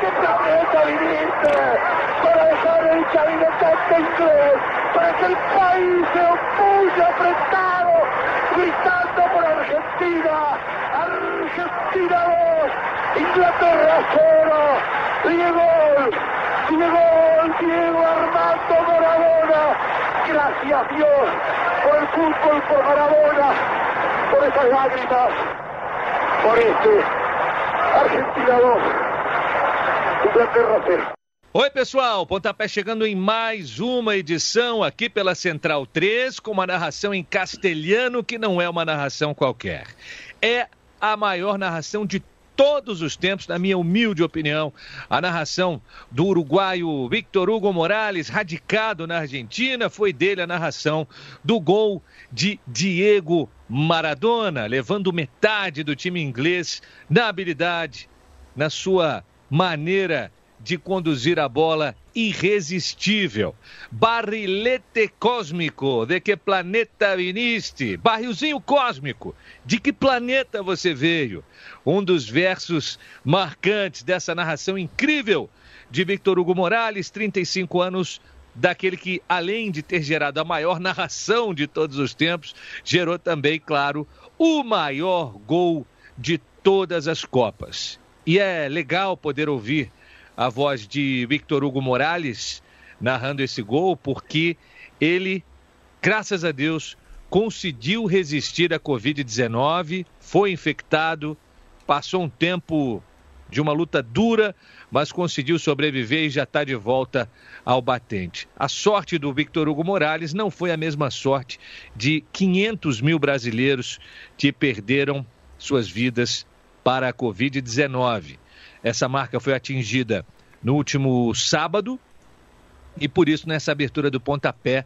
qué planeta viniste? Para dejar el cabinetante inglés, para que el país se opulle apretado, gritando por Argentina. Argentina 2, Inglaterra 0. Diego, Diego, Diego Armando Maradona. Gracias Dios por el fútbol, por Maradona, por esas lágrimas, por este Argentina 2. Oi, pessoal. Pontapé chegando em mais uma edição aqui pela Central 3, com uma narração em castelhano que não é uma narração qualquer. É a maior narração de todos os tempos, na minha humilde opinião. A narração do uruguaio Victor Hugo Morales, radicado na Argentina, foi dele a narração do gol de Diego Maradona, levando metade do time inglês na habilidade, na sua maneira de conduzir a bola irresistível. Barrilete cósmico, de que planeta viniste? Barrilzinho cósmico, de que planeta você veio? Um dos versos marcantes dessa narração incrível de Victor Hugo Morales, 35 anos, daquele que, além de ter gerado a maior narração de todos os tempos, gerou também, claro, o maior gol de todas as Copas. E é legal poder ouvir a voz de Victor Hugo Morales narrando esse gol, porque ele, graças a Deus, conseguiu resistir à Covid-19, foi infectado, passou um tempo de uma luta dura, mas conseguiu sobreviver e já está de volta ao batente. A sorte do Victor Hugo Morales não foi a mesma sorte de 500 mil brasileiros que perderam suas vidas para a Covid-19. Essa marca foi atingida no último sábado e por isso, nessa abertura do pontapé,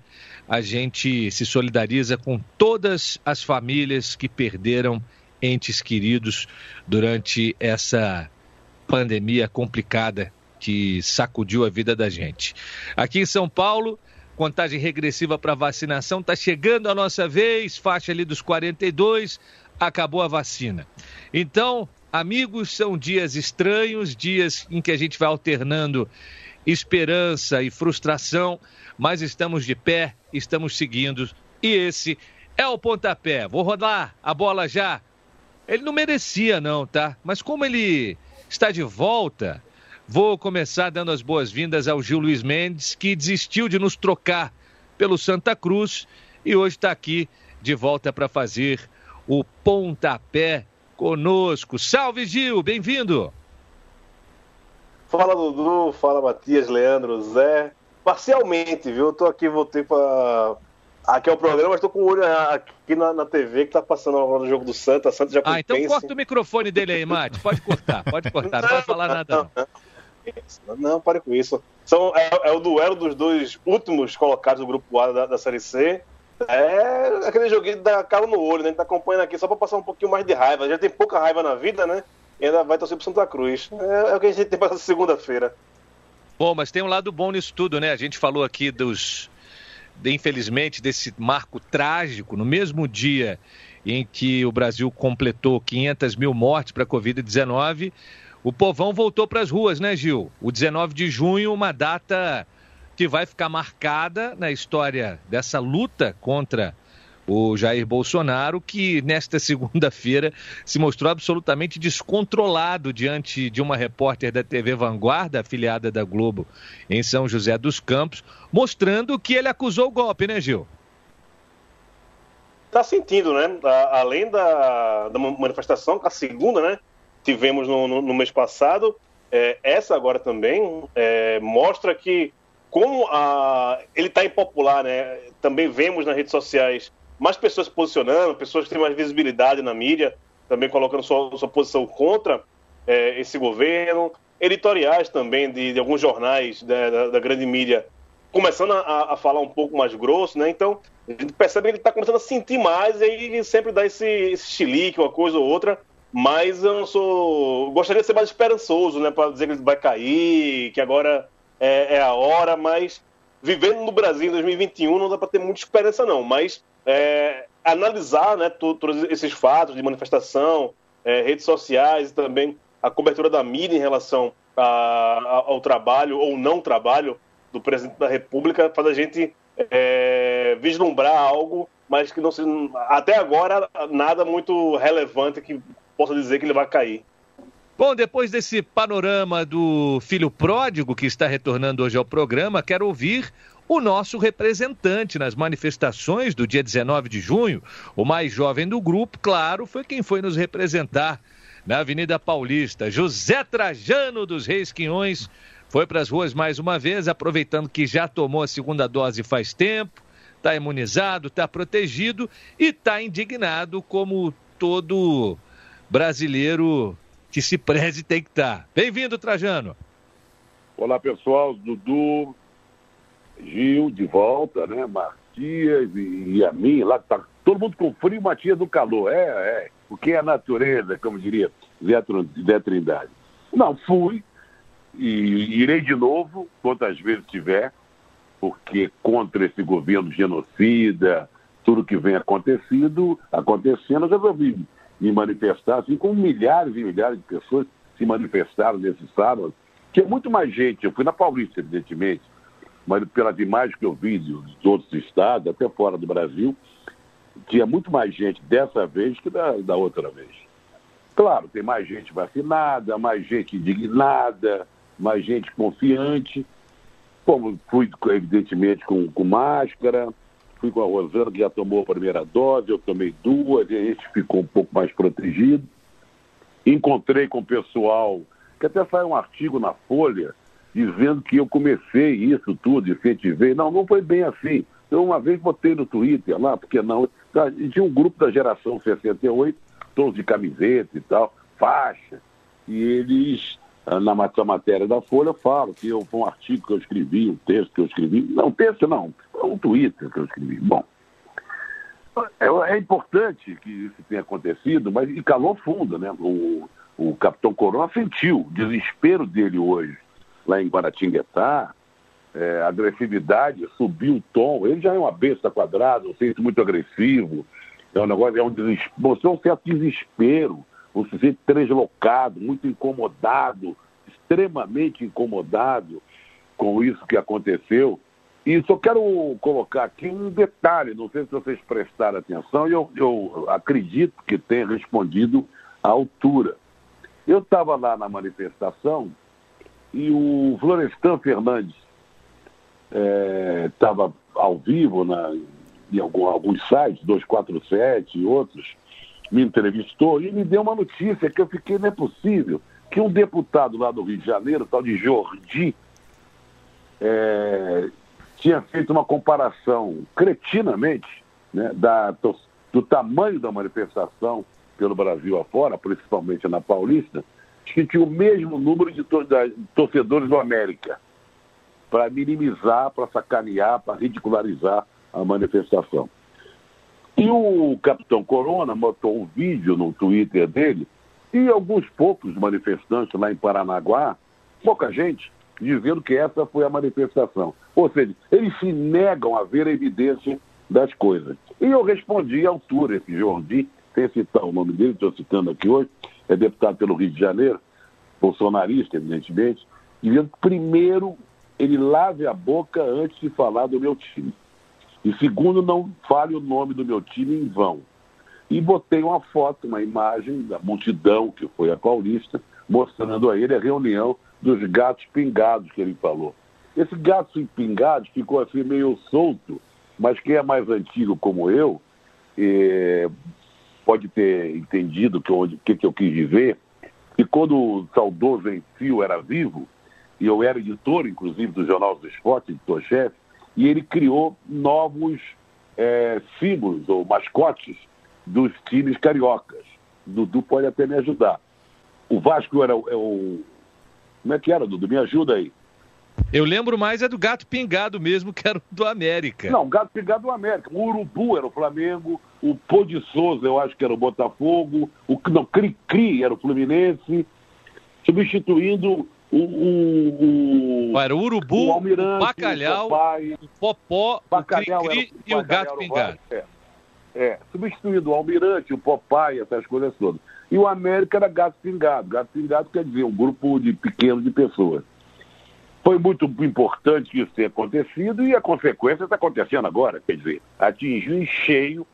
a gente se solidariza com todas as famílias que perderam entes queridos durante essa pandemia complicada que sacudiu a vida da gente. Aqui em São Paulo, contagem regressiva para vacinação, está chegando a nossa vez, faixa ali dos 42, acabou a vacina. Então, amigos, são dias estranhos, dias em que a gente vai alternando esperança e frustração, mas estamos de pé, estamos seguindo e esse é o pontapé. Vou rodar a bola já. Ele não merecia, não, tá? Mas como ele está de volta, vou começar dando as boas-vindas ao Gil Luiz Mendes, que desistiu de nos trocar pelo Santa Cruz e hoje está aqui de volta para fazer o pontapé conosco. Salve, Gil, bem-vindo. Fala, Dudu, fala, Matias, Leandro, Zé. Parcialmente, viu? Eu tô aqui, voltei para Aqui é o programa, mas tô com o olho aqui na, na TV que tá passando agora no jogo do Santa. Santa já Ah, então corta o microfone dele aí, Mate. Pode cortar, pode cortar, não, não vai falar nada. Não, não. não, pare com isso. São, é, é, o duelo dos dois últimos colocados do grupo A da, da Série C. É aquele joguinho da calo no olho, né? A gente tá acompanhando aqui só pra passar um pouquinho mais de raiva. Já tem pouca raiva na vida, né? E ainda vai torcer pro Santa Cruz. É, é o que a gente tem pra segunda-feira. Bom, mas tem um lado bom nisso tudo, né? A gente falou aqui dos. Infelizmente, desse marco trágico, no mesmo dia em que o Brasil completou 500 mil mortes para a Covid-19, o povão voltou para as ruas, né, Gil? O 19 de junho, uma data que vai ficar marcada na história dessa luta contra o Jair Bolsonaro, que nesta segunda-feira se mostrou absolutamente descontrolado diante de uma repórter da TV Vanguarda, afiliada da Globo, em São José dos Campos, mostrando que ele acusou o golpe, né, Gil? Tá sentindo, né? Além da, da manifestação, a segunda, né? Tivemos no, no, no mês passado, é, essa agora também é, mostra que como a, ele está impopular, né? Também vemos nas redes sociais mais pessoas se posicionando, pessoas que têm mais visibilidade na mídia, também colocando sua, sua posição contra é, esse governo. Editoriais também de, de alguns jornais da, da, da, grande mídia começando a, a, falar um pouco mais grosso, né? Então, a gente percebe que ele está começando a sentir mais e aí sempre dá esse, esse chilique, uma coisa ou outra. Mas eu não sou. Gostaria de ser mais esperançoso, né? Para dizer que ele vai cair, que agora é, é a hora, mas vivendo no Brasil em 2021 não dá para ter muita esperança, não. Mas é, analisar né, todos esses fatos de manifestação, é, redes sociais e também a cobertura da mídia em relação a, a, ao trabalho ou não trabalho do presidente da República faz a gente é, vislumbrar algo, mas que não se, até agora nada muito relevante que possa dizer que ele vai cair. Bom, depois desse panorama do filho pródigo que está retornando hoje ao programa, quero ouvir o nosso representante nas manifestações do dia 19 de junho. O mais jovem do grupo, claro, foi quem foi nos representar na Avenida Paulista. José Trajano dos Reis Quinhões foi para as ruas mais uma vez, aproveitando que já tomou a segunda dose faz tempo, está imunizado, está protegido e está indignado como todo brasileiro que se preze tem que estar. Bem-vindo, Trajano. Olá, pessoal. Dudu, Gil, de volta, né? Matias e, e a mim, lá tá todo mundo com frio, Matias do calor. É, é. O que é a natureza, como diria Zé Trindade. Não, fui e irei de novo, quantas vezes tiver, porque contra esse governo genocida, tudo que vem acontecido, acontecendo, eu resolvi me manifestar, assim como milhares e milhares de pessoas se manifestaram nesse sábado, é muito mais gente. Eu fui na Paulista, evidentemente, mas pelas imagens que eu vi dos outros estados, até fora do Brasil, tinha muito mais gente dessa vez que da, da outra vez. Claro, tem mais gente vacinada, mais gente indignada, mais gente confiante. Como fui, evidentemente, com, com máscara, fui com a Rosana, que já tomou a primeira dose, eu tomei duas, e a gente ficou um pouco mais protegido. Encontrei com o pessoal, que até saiu um artigo na Folha, dizendo que eu comecei isso tudo, efetivei. Não, não foi bem assim. Eu uma vez botei no Twitter lá, porque não. Tá, tinha um grupo da geração 68, todos de camiseta e tal, faixa, e eles, na matéria da Folha, falam que eu, foi um artigo que eu escrevi, um texto que eu escrevi. Não, texto não, é um Twitter que eu escrevi. Bom, é, é, importante que isso tenha acontecido, mas e calou fundo, né? O, o capitão Corona sentiu o desespero dele hoje lá em Guaratinguetá, é, agressividade, subiu o tom. Ele já é uma besta quadrada, um sujeito muito agressivo, é um negócio, é um desespero, mostrou um certo desespero, um sujeito deslocado, muito incomodado, extremamente incomodado com isso que aconteceu. E só quero colocar aqui um detalhe, não sei se vocês prestaram atenção, e eu, eu acredito que tenha respondido à altura. Eu estava lá na manifestação e o Florestan Fernandes estava é, ao vivo na, em algum, alguns sites, 247 e outros, me entrevistou e me deu uma notícia que eu fiquei, não é possível, que um deputado lá do Rio de Janeiro, tal de Jordi, é, tinha feito uma comparação cretinamente né, da, do tamanho da manifestação pelo Brasil afora, principalmente na Paulista, que tinha o mesmo número de, torcedores do América, para minimizar, para sacanear, para ridicularizar a manifestação. E o capitão Corona botou um vídeo no Twitter dele e alguns poucos manifestantes lá em Paranaguá, pouca gente, dizendo que essa foi a manifestação. Ou seja, eles se negam a ver a evidência das coisas. E eu respondi à altura, esse Jordi, sem citar o nome dele, estou citando aqui hoje, é deputado pelo Rio de Janeiro, bolsonarista, evidentemente, dizendo que primeiro ele lave a boca antes de falar do meu time. E segundo, não fale o nome do meu time em vão. E botei uma foto, uma imagem da multidão que foi a Paulista, mostrando a ele a reunião dos gatos pingados que ele falou. Esse gato pingado ficou assim meio solto, mas quem é mais antigo como eu, é, pode ter entendido o que, que, que eu quis dizer, que quando o saudoso Enfio era vivo, e eu era editor, inclusive, do Jornal do Esporte, editor-chefe, e ele criou novos é, símbolos ou mascotes dos times cariocas. Dudu pode até me ajudar. O Vasco era o, é o. Como é que era, Dudu? Me ajuda aí. Eu lembro mais é do gato pingado mesmo, que era do América. Não, o gato pingado do América. O Urubu era o Flamengo, o Pô de Souza eu acho que era o Botafogo, o não, Cri Cri era o Fluminense, substituindo o, o, o era o Urubu, o, Almirante, o Bacalhau, o, Papai, o Popó, Bacalhau o Cri, -cri e o Gato Pingado. É, é, substituindo o Almirante, o Popeye, essas coisas todas. E o América era Gato Pingado. Gato Pingado quer dizer um grupo de pequeno de pessoas. Foi muito importante que isso tenha acontecido e a consequência está acontecendo agora. Quer dizer, atingiu em cheio,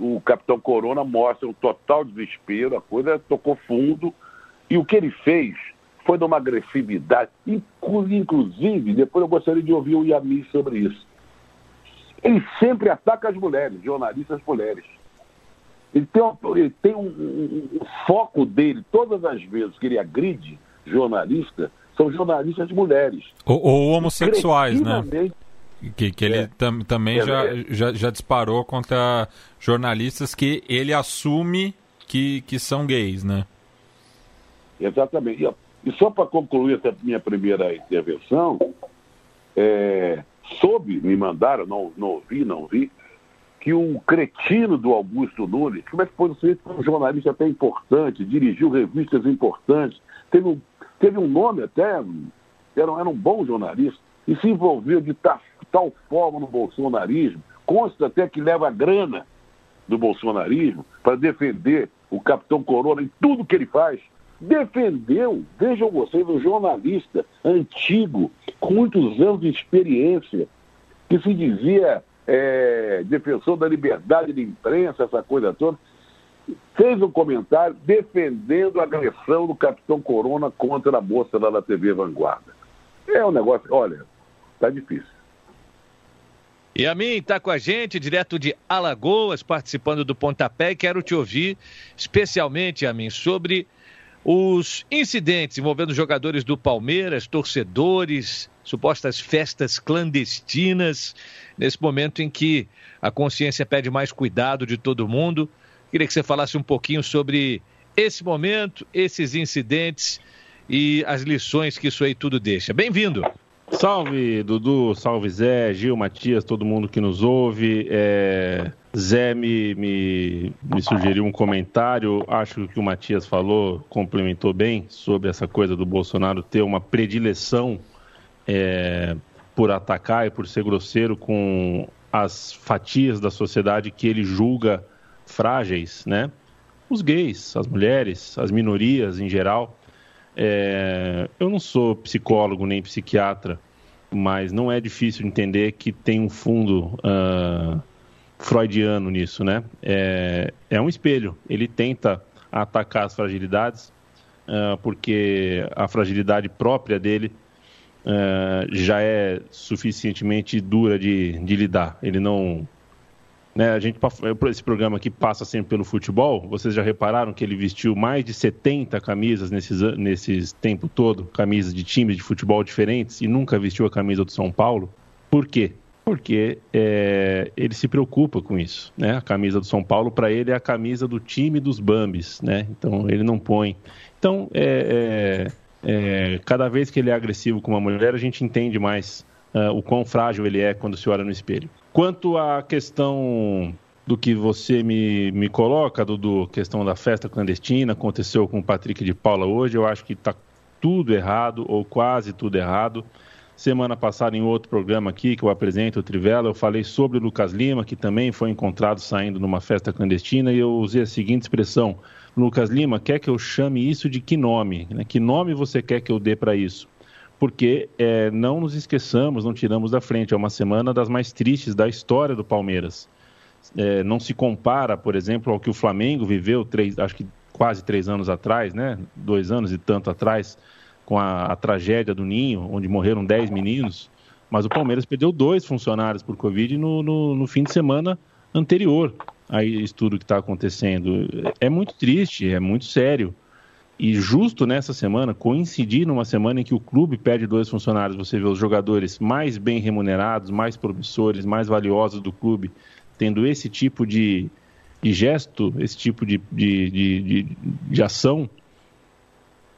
o Capitão Corona mostra um total desespero, a coisa tocou fundo. E o que ele fez foi de uma agressividade, inclusive, depois eu gostaria de ouvir o Yami sobre isso. Ele sempre ataca as mulheres, jornalistas mulheres. Ele tem, um, ele tem um, um, um, foco dele, todas as vezes que ele agride jornalista, são jornalistas mulheres. Ou, ou homossexuais, né? Que, que ele é. tam, também é, já, é. já, já disparou contra jornalistas que ele assume que, que são gays, né? Exatamente. E, só para concluir essa minha primeira intervenção, é, soube, me mandaram, não, não ouvi, não vi, que um cretino do Augusto Nunes, como é que pode ser um jornalista até importante, dirigiu revistas importantes, teve um, teve um nome até, era, era um bom jornalista, e se envolveu de tal, tal forma no bolsonarismo, consta até que leva grana do bolsonarismo para defender o capitão Corona em tudo que ele faz. Defendeu, vejam vocês, um jornalista antigo, com muitos anos de experiência, que se dizia é, defensor da liberdade de imprensa, essa coisa toda, fez um comentário defendendo a agressão do capitão Corona contra a moça lá da TV Vanguarda. É um negócio, olha, tá difícil. E a mim está com a gente, direto de Alagoas, participando do Pontapé, e quero te ouvir especialmente, a mim, sobre os incidentes envolvendo jogadores do Palmeiras, torcedores, supostas festas clandestinas, nesse momento em que a consciência pede mais cuidado de todo mundo. Queria que você falasse um pouquinho sobre esse momento, esses incidentes e as lições que isso aí tudo deixa. Bem-vindo. Salve, Dudu, salve Zé, Gil, Matias, todo mundo que nos ouve. É... Zé me, me, me, sugeriu um comentário, acho que o Matias falou, complementou bem, sobre essa coisa do Bolsonaro ter uma predileção é, por atacar e por ser grosseiro com as fatias da sociedade que ele julga frágeis, né? Os gays, as mulheres, as minorias em geral. É, eu não sou psicólogo nem psiquiatra, mas não é difícil entender que tem um fundo uh, freudiano nisso, né? É, é um espelho. Ele tenta atacar as fragilidades, uh, porque a fragilidade própria dele uh, já é suficientemente dura de, de lidar. Ele não né, a gente, esse programa aqui passa sempre pelo futebol. Vocês já repararam que ele vestiu mais de 70 camisas nesses, nesses tempo todo, camisas de times de futebol diferentes, e nunca vestiu a camisa do São Paulo? Por quê? Porque é, ele se preocupa com isso. Né? A camisa do São Paulo, para ele, é a camisa do time dos Bambis. Né? Então, ele não põe. Então, é, é, é cada vez que ele é agressivo com uma mulher, a gente entende mais uh, o quão frágil ele é quando se olha no espelho. Quanto à questão do que você me, me coloca, Dudu, questão da festa clandestina, aconteceu com o Patrick de Paula hoje, eu acho que está tudo errado, ou quase tudo errado. Semana passada, em outro programa aqui, que eu apresento, o Trivela, eu falei sobre o Lucas Lima, que também foi encontrado saindo numa festa clandestina, e eu usei a seguinte expressão: Lucas Lima, quer que eu chame isso de que nome? Né? Que nome você quer que eu dê para isso? porque é, não nos esqueçamos, não tiramos da frente. É uma semana das mais tristes da história do Palmeiras. É, não se compara, por exemplo, ao que o Flamengo viveu, três, acho que quase três anos atrás, né? dois anos e tanto atrás, com a, a tragédia do Ninho, onde morreram dez meninos. Mas o Palmeiras perdeu dois funcionários por Covid no, no, no fim de semana anterior a isso tudo que está acontecendo. É muito triste, é muito sério. e justo nessa semana, coincidir numa semana em que o clube perde dois funcionários, você vê os jogadores mais bem remunerados, mais promissores, mais valiosos do clube, tendo esse tipo de, de gesto, esse tipo de, de, de, de, ação,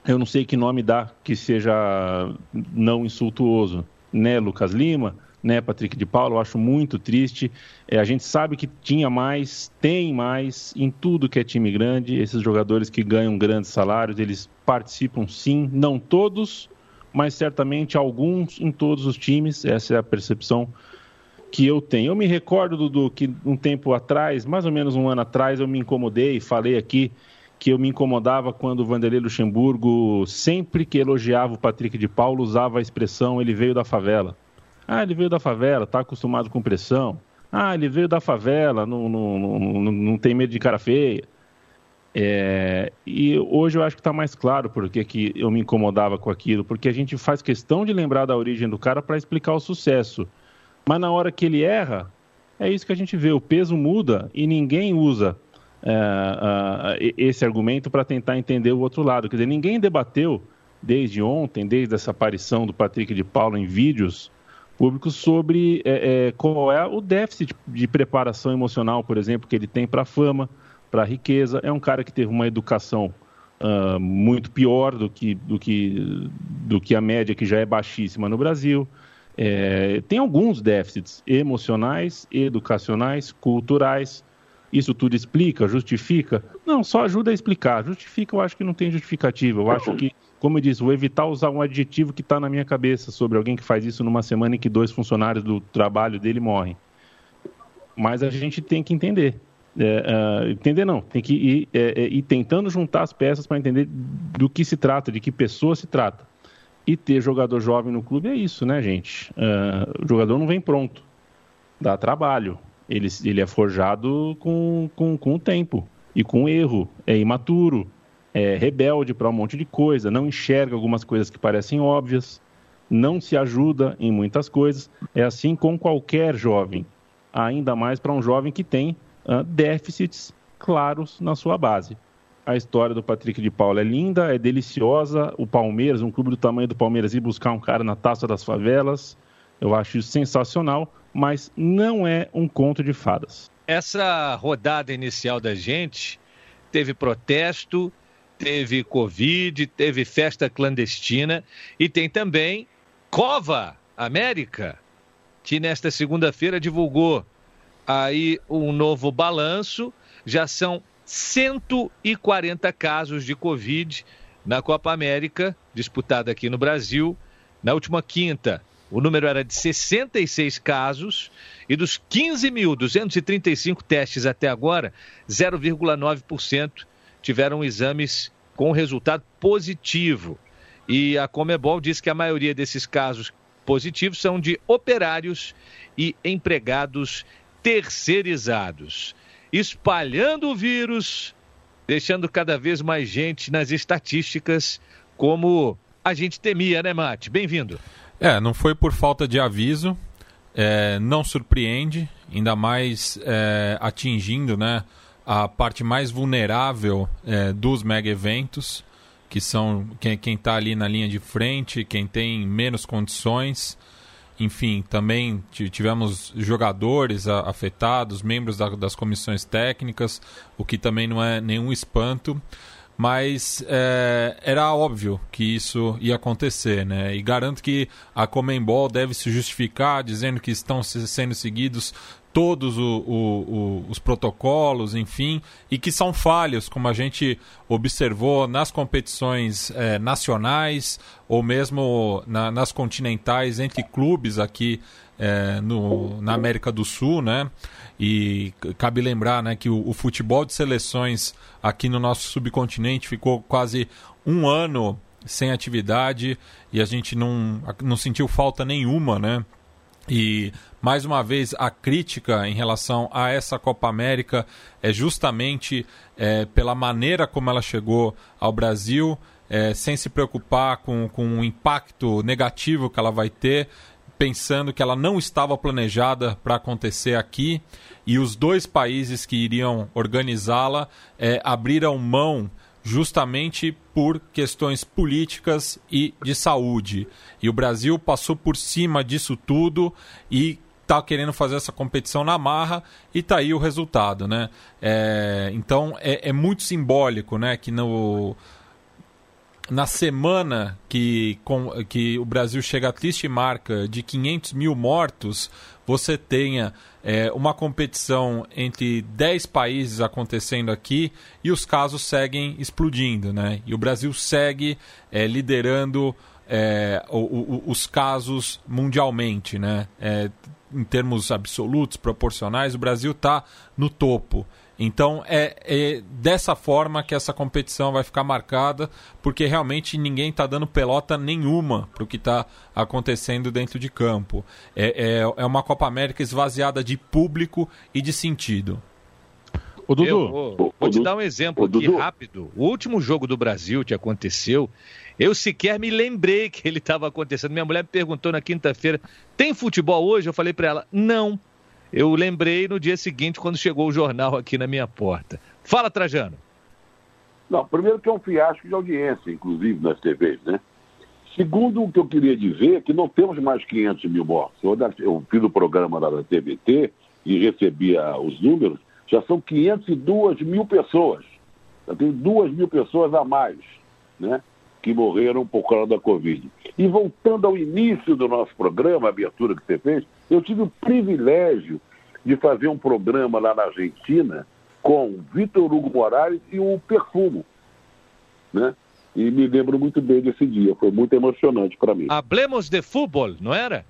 eu não sei que nome dá que seja não insultuoso, né, Lucas Lima? né, Patrick de Paulo? Eu acho muito triste. É, a gente sabe que tinha mais, tem mais em tudo que é time grande. Esses jogadores que ganham grandes salários, eles participam sim, não todos, mas certamente alguns em todos os times. Essa é a percepção que eu tenho. Eu me recordo, Dudu, que um tempo atrás, mais ou menos um ano atrás, eu me incomodei, falei aqui que eu me incomodava quando o Vanderlei Luxemburgo, sempre que elogiava o Patrick de Paulo, usava a expressão ele veio da favela. Ah, ele veio da favela, está acostumado com pressão. Ah, ele veio da favela, não, não, não, não tem medo de cara feia. É, e hoje eu acho que está mais claro porque que eu me incomodava com aquilo, porque a gente faz questão de lembrar da origem do cara para explicar o sucesso. Mas na hora que ele erra, é isso que a gente vê, o peso muda e ninguém usa uh, esse argumento para tentar entender o outro lado. Quer dizer, ninguém debateu desde ontem, desde essa aparição do Patrick de Paulo em vídeos, público sobre é, é, qual é o déficit de preparação emocional, por exemplo, que ele tem para a fama, para a riqueza. É um cara que teve uma educação uh, muito pior do que, do, que, do que a média, que já é baixíssima no Brasil. É, tem alguns déficits emocionais, educacionais, culturais. Isso tudo explica, justifica? Não, só ajuda a explicar. Justifica, eu acho que não tem justificativa. Eu acho que como eu disse, vou evitar usar um adjetivo que está na minha cabeça sobre alguém que faz isso numa semana em que dois funcionários do trabalho dele morrem. Mas a gente tem que entender. É, uh, entender não, tem que ir, é, é, ir tentando juntar as peças para entender do que se trata, de que pessoa se trata. E ter jogador jovem no clube é isso, né, gente? Uh, o jogador não vem pronto, dá trabalho. Ele, ele é forjado com, com, com o tempo e com erro, é imaturo, é rebelde para um monte de coisa, não enxerga algumas coisas que parecem óbvias, não se ajuda em muitas coisas. É assim com qualquer jovem, ainda mais para um jovem que tem uh, déficits claros na sua base. A história do Patrick de Paula é linda, é deliciosa. O Palmeiras, um clube do tamanho do Palmeiras, ir buscar um cara na taça das favelas, eu acho sensacional, mas não é um conto de fadas. Essa rodada inicial da gente teve protesto, teve Covid, teve festa clandestina e tem também Cova América, que nesta segunda-feira divulgou aí um novo balanço. Já são 140 casos de Covid na Copa América, disputada aqui no Brasil. Na última quinta, o número era de 66 casos e dos 15.235 testes até agora, 0,9% tiveram exames com resultado positivo. E a Comebol diz que a maioria desses casos positivos são de operários e empregados terceirizados, espalhando o vírus, deixando cada vez mais gente nas estatísticas, como a gente temia, né, Mate? Bem-vindo. É, não foi por falta de aviso, é, não surpreende, ainda mais é, atingindo, né? a parte mais vulnerável é, dos mega eventos, que são quem está ali na linha de frente, quem tem menos condições. Enfim, também tivemos jogadores afetados, membros da, das comissões técnicas, o que também não é nenhum espanto mas é, era óbvio que isso ia acontecer, né? E garanto que a Comembol deve se justificar dizendo que estão sendo seguidos todos o, o, o, os protocolos, enfim, e que são falhos, como a gente observou nas competições é, nacionais ou mesmo na, nas continentais entre clubes aqui é, no, na América do Sul, né? E cabe lembrar né, que o, o, futebol de seleções aqui no nosso subcontinente ficou quase um ano sem atividade e a gente não, não sentiu falta nenhuma, né? E mais uma vez a crítica em relação a essa Copa América é justamente é, pela maneira como ela chegou ao Brasil, é, sem se preocupar com, com o impacto negativo que ela vai ter, pensando que ela não estava planejada para acontecer aqui e os dois países que iriam organizá-la é, abriram mão justamente por questões políticas e de saúde. E o Brasil passou por cima disso tudo e está querendo fazer essa competição na marra e tá aí o resultado, né? É, então é, é, muito simbólico, né? Que no na semana que, com, que o Brasil chega à triste marca de 500 mil mortos, você tenha é, uma competição entre 10 países acontecendo aqui e os casos seguem explodindo, né? E o Brasil segue é, liderando é, o, o, os casos mundialmente, né? É, em termos absolutos, proporcionais, o Brasil está no topo. Então é, é, dessa forma que essa competição vai ficar marcada, porque realmente ninguém está dando pelota nenhuma para o que está acontecendo dentro de campo. É, é, é, uma Copa América esvaziada de público e de sentido. O Dudu, eu vou, vou te dar um exemplo aqui rápido. O último jogo do Brasil que aconteceu, eu sequer me lembrei que ele estava acontecendo. Minha mulher me perguntou na quinta-feira: tem futebol hoje? Eu falei para ela: não. Eu lembrei no dia seguinte, quando chegou o jornal aqui na minha porta. Fala, Trajano. Não, primeiro que é um fiasco de audiência, inclusive nas TVs, né? Segundo, o que eu queria dizer é que não temos mais 500 mil mortos. Eu fiz o programa lá da TVT e recebia os números, já são 502 mil pessoas. Já tem 2 mil pessoas a mais, né? Que morreram por causa da Covid. E voltando ao início do nosso programa, a abertura que você fez, eu tive o privilégio de fazer um programa lá na Argentina com Vitor Hugo Morales e o Perfumo, né? E me lembro muito bem desse dia, foi muito emocionante para mim. Hablemos de futebol, não era?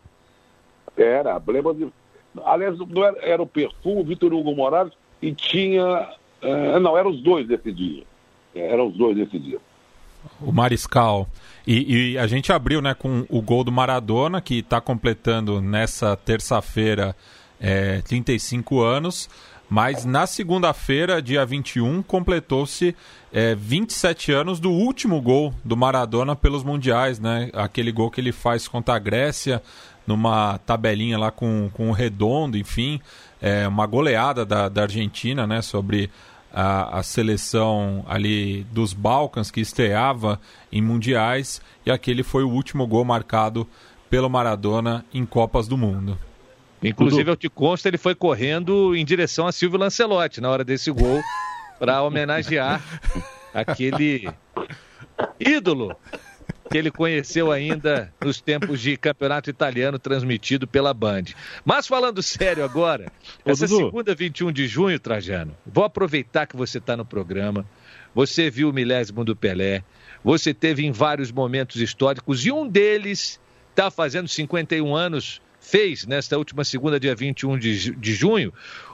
Era, hablemos de... Aliás, não era, era o Perfumo, Vitor Hugo Morales e tinha... Uh, não, eram os dois desse dia. Eram os dois desse dia. O Mariscal. E, e, a gente abriu né, com o gol do Maradona, que está completando nessa terça-feira é, 35 anos. Mas na segunda-feira, dia 21, completou-se é, 27 anos do último gol do Maradona pelos Mundiais, né? Aquele gol que ele faz contra a Grécia, numa tabelinha lá com, com o redondo, enfim. É, uma goleada da, da Argentina, né? Sobre a, a, seleção ali dos Balcãs que estreava em mundiais e aquele foi o último gol marcado pelo Maradona em Copas do Mundo. Inclusive, eu te consta, ele foi correndo em direção a Silvio Lancelotti na hora desse gol para homenagear aquele ídolo que ele conheceu ainda nos tempos de campeonato italiano transmitido pela Band. Mas falando sério agora, Ô, essa Dudu. segunda 21 de junho, Trajano, vou aproveitar que você está no programa. Você viu o milésimo do Pelé, você teve em vários momentos históricos e um deles está fazendo 51 anos, fez nesta última segunda, dia 21 de, de junho,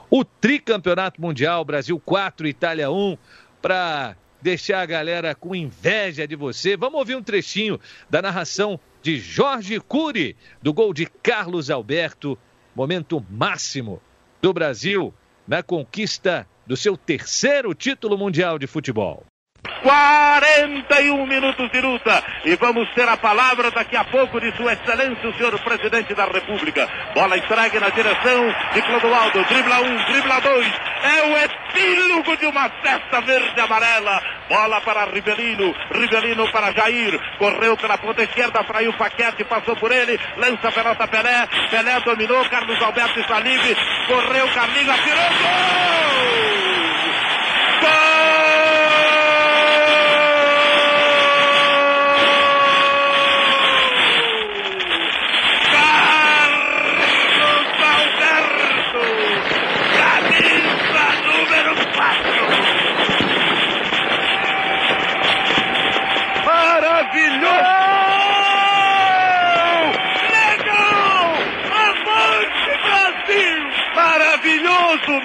o tricampeonato mundial, Brasil 4, Itália 1, para deixar a galera com inveja de você. Vamos ouvir um trechinho da narração de Jorge Cury, do gol de Carlos Alberto, momento máximo do Brasil na conquista do seu terceiro título mundial de futebol. 41 minutos de luta. E vamos ter a palavra daqui a pouco de Sua Excelência, o senhor presidente da República. Bola entregue na direção de Clodoaldo. Dribla um, dribla dois. É o epílogo de uma festa verde-amarela. Bola para Rivelino. Rivelino para Jair. Correu pela ponta esquerda, fraiu Paquete, passou por ele. Lança a pelota Pelé. Pelé dominou. Carlos Alberto está livre. Correu Carlinhos, atirou. Gol! Gol!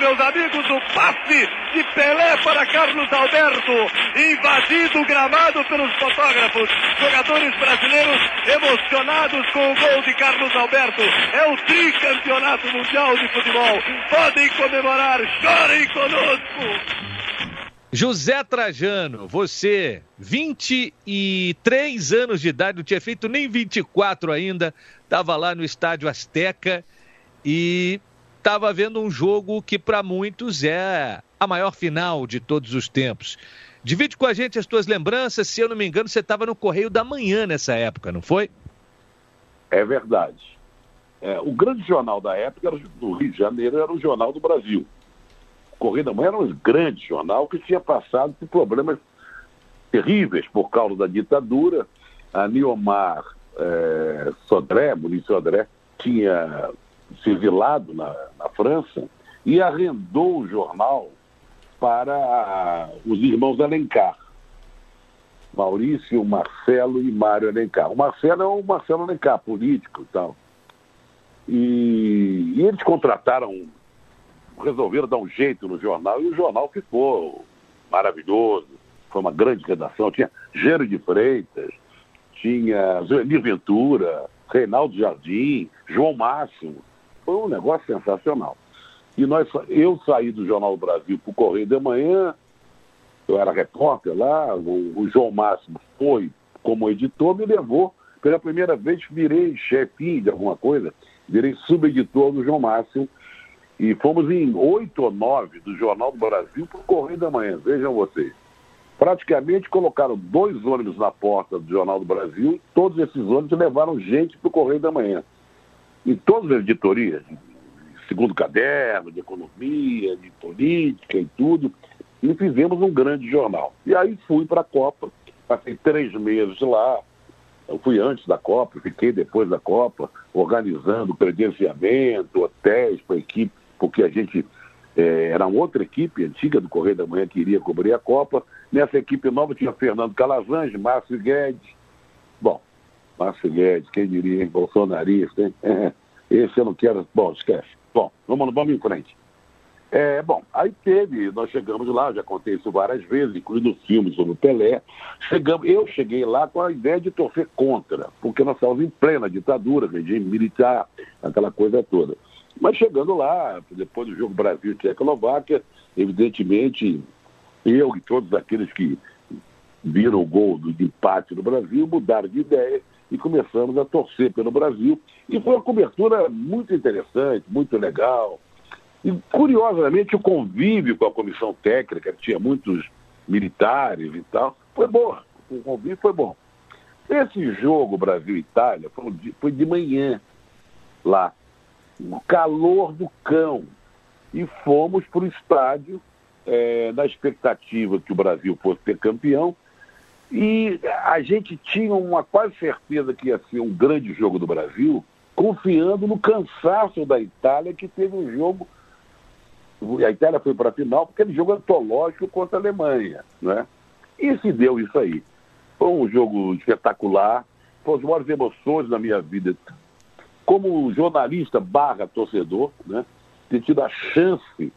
Meus amigos, o passe de Pelé para Carlos Alberto, invadido o gramado pelos fotógrafos. Jogadores brasileiros emocionados com o gol de Carlos Alberto. É o tricampeonato mundial de futebol. Podem comemorar, chorem conosco. José Trajano, você, 23 anos de idade, não tinha feito nem 24 ainda, estava lá no Estádio Azteca e estava vendo um jogo que para muitos é a maior final de todos os tempos. Divide com a gente as tuas lembranças. Se eu não me engano, você estava no Correio da Manhã nessa época, não foi? É verdade. É, o grande jornal da época era, do Rio de Janeiro era o Jornal do Brasil. O Correio da Manhã era um grande jornal que tinha passado por problemas terríveis por causa da ditadura. A Niomar é, Sodré, Muniz Sodré, tinha se exilado na, na França e arrendou o jornal para os irmãos Alencar. Maurício, Marcelo e Mário Alencar. O Marcelo é o Marcelo Alencar, político e tal. E, e eles contrataram, resolveram dar um jeito no jornal, e o jornal ficou maravilhoso. Foi uma grande redação. Tinha Gênero de Freitas, tinha Zuenir Ventura, Reinaldo Jardim, João Máximo. Foi um negócio sensacional. E nós, eu saí do Jornal do Brasil para o Correio da Manhã, eu era repórter lá, o, o, João Máximo foi como editor, me levou, pela primeira vez virei chefinho de alguma coisa, virei subeditor do João Máximo, e fomos em oito ou nove do Jornal do Brasil para o Correio da Manhã, vejam vocês. Praticamente colocaram dois ônibus na porta do Jornal do Brasil, todos esses ônibus levaram gente para o Correio da Manhã. Em todas as editorias, segundo caderno, de economia, de política e tudo, e fizemos um grande jornal. E aí fui para a Copa, passei três meses lá, eu fui antes da Copa, fiquei depois da Copa, organizando credenciamento, hotéis para a equipe, porque a gente é, era uma outra equipe antiga do Correio da Manhã que iria cobrir a Copa. Nessa equipe nova tinha Fernando Calazans, Márcio Guedes. Guedes, quem diria, hein? bolsonarista, hein? Esse eu não quero. Bom, esquece. Bom, vamos, vamos em frente. É, bom, aí teve, nós chegamos lá, já contei isso várias vezes, incluindo filmes sobre o Pelé. Chegamos, eu cheguei lá com a ideia de torcer contra, porque nós estávamos em plena ditadura, regime militar, aquela coisa toda. Mas chegando lá, depois do jogo Brasil e Tchecoslováquia, evidentemente, eu e todos aqueles que viram o gol do empate do Brasil mudaram de ideia e começamos a torcer pelo Brasil. E foi uma cobertura muito interessante, muito legal. E, curiosamente, o convívio com a comissão técnica, que tinha muitos militares e tal, foi boa. O convívio foi bom. Esse jogo Brasil-Itália foi, de manhã lá, no calor do cão. E fomos para o estádio é, na expectativa que o Brasil fosse ter campeão e a gente tinha uma quase certeza que ia ser um grande jogo do Brasil, confiando no cansaço da Itália, que teve um jogo. A Itália foi para a final porque ele jogo antológico contra a Alemanha. Né? E se deu isso aí. Foi um jogo espetacular, foi as maiores emoções da minha vida. Como jornalista barra torcedor, né? ter tido a chance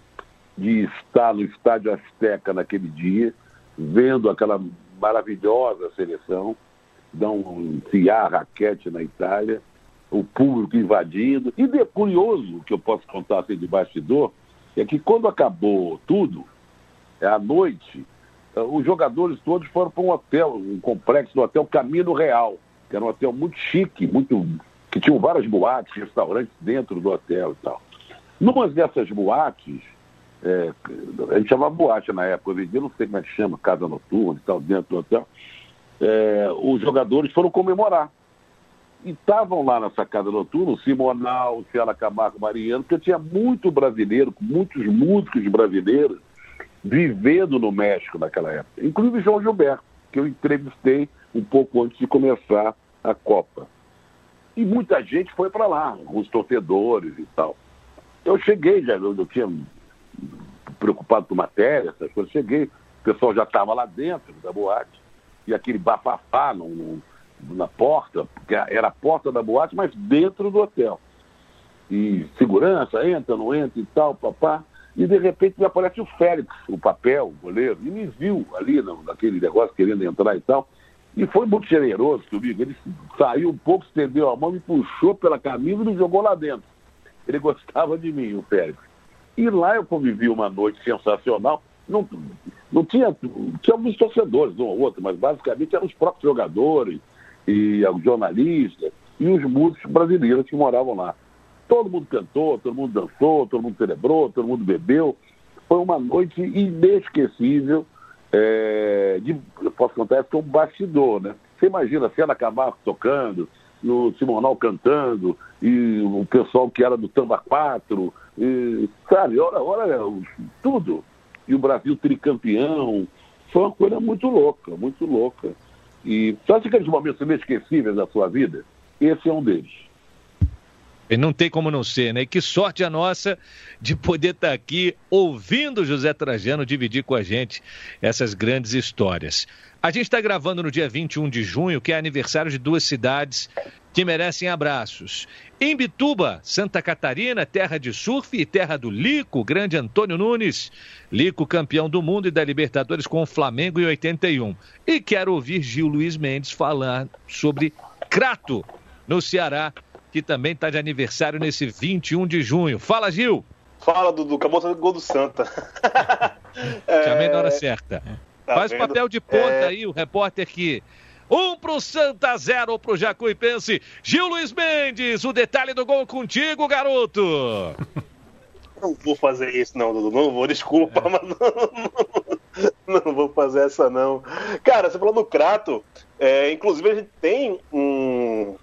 de estar no estádio Azteca naquele dia, vendo aquela maravilhosa seleção, dão enfiar a raquete na Itália, o público invadindo. E de curioso que eu posso contar assim de bastidor é que quando acabou tudo, é à noite, eh, os jogadores todos foram para um hotel, um complexo do hotel Camino Real, que era um hotel muito chique, muito que tinham várias boates, restaurantes dentro do hotel e tal. Numa dessas boates, é, a gente chamava boate na época, hoje em dia não sei como é que chama, casa noturna e tal, dentro do hotel. É, os jogadores foram comemorar. E estavam lá nessa casa noturna, o Simonal, o Ciara Camargo Mariano, porque tinha muito brasileiro, muitos músicos brasileiros vivendo no México naquela época. Inclusive João Gilberto, que eu entrevistei um pouco antes de começar a Copa. E muita gente foi para lá, os torcedores e tal. Eu cheguei, já eu, eu tinha preocupado com matéria, essas coisas. Cheguei, o pessoal já estava lá dentro da boate, e aquele bafafá no, no, na porta, porque era a porta da boate, mas dentro do hotel. E segurança, entra, não entra e tal, papá. E de repente me aparece o Félix, o papel, o goleiro, e me viu ali no, naquele negócio querendo entrar e tal. E foi muito generoso comigo. Ele saiu um pouco, estendeu a mão, me puxou pela camisa e me jogou lá dentro. Ele gostava de mim, o Félix. E lá eu convivi uma noite sensacional. Não, não tinha, tinha alguns torcedores, um ou outro, mas basicamente eram os próprios jogadores e os jornalistas e os músicos brasileiros que moravam lá. Todo mundo cantou, todo mundo dançou, todo mundo celebrou, todo mundo bebeu. Foi uma noite inesquecível é, de, eu posso contar essa como bastidor, né? Você imagina Cena Camargo tocando, o Simonal cantando, e o pessoal que era do Tamba 4, e, sabe, ora, ora, tudo. E o Brasil tricampeão. Foi uma coisa muito louca, muito louca. E sabe aqueles momentos inesquecíveis da sua vida? Esse é um deles. E não tem como não ser, né? E que sorte a nossa de poder estar aqui ouvindo José Trajano dividir com a gente essas grandes histórias. A gente está gravando no dia 21 de junho, que é aniversário de duas cidades que merecem abraços. Imbituba, Santa Catarina, terra de surf e terra do Lico, grande Antônio Nunes. Lico, campeão do mundo e da Libertadores com o Flamengo em 81. E quero ouvir Gil Luiz Mendes falar sobre Crato, no Ceará, que também está de aniversário nesse 21 de junho. Fala, Gil! Fala, Dudu. Acabou de gol do Santa. Chamei na hora certa. Tá Faz vendo? papel de ponta é... aí, o repórter aqui. Um pro Santa, zero pro Jacuipense. Gil Luiz Mendes, o detalhe do gol contigo, garoto. Não vou fazer isso, não, Dudu. Não vou, desculpa, é. mas não, não, não, vou fazer essa, não. Cara, você falou do Crato. É, inclusive, a gente tem um,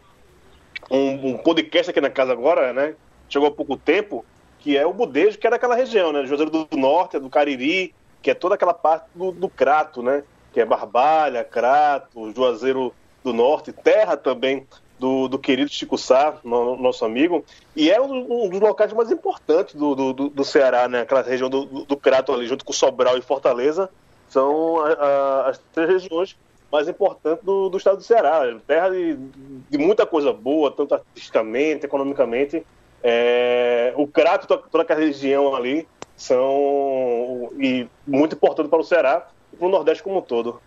um, um, podcast aqui na casa agora, né? Chegou há pouco tempo, que é o Budejo, que é daquela região, né? Juazeiro do Norte, do Cariri, que é toda aquela parte do, do Crato, né? Que é Barbalha, Crato, Juazeiro do Norte, terra também do, do querido Chico Sá, no, nosso amigo, e é um, um, dos locais mais importantes do, do, do, Ceará, né? Aquela região do, do Crato ali, junto com Sobral e Fortaleza, são a, a, as três regiões mais importante do, do estado do Ceará. Terra de, de, muita coisa boa, tanto artisticamente, economicamente. É, o Crato, toda, toda aquela região ali, são e muito importante para o Ceará e para o Nordeste como um todo.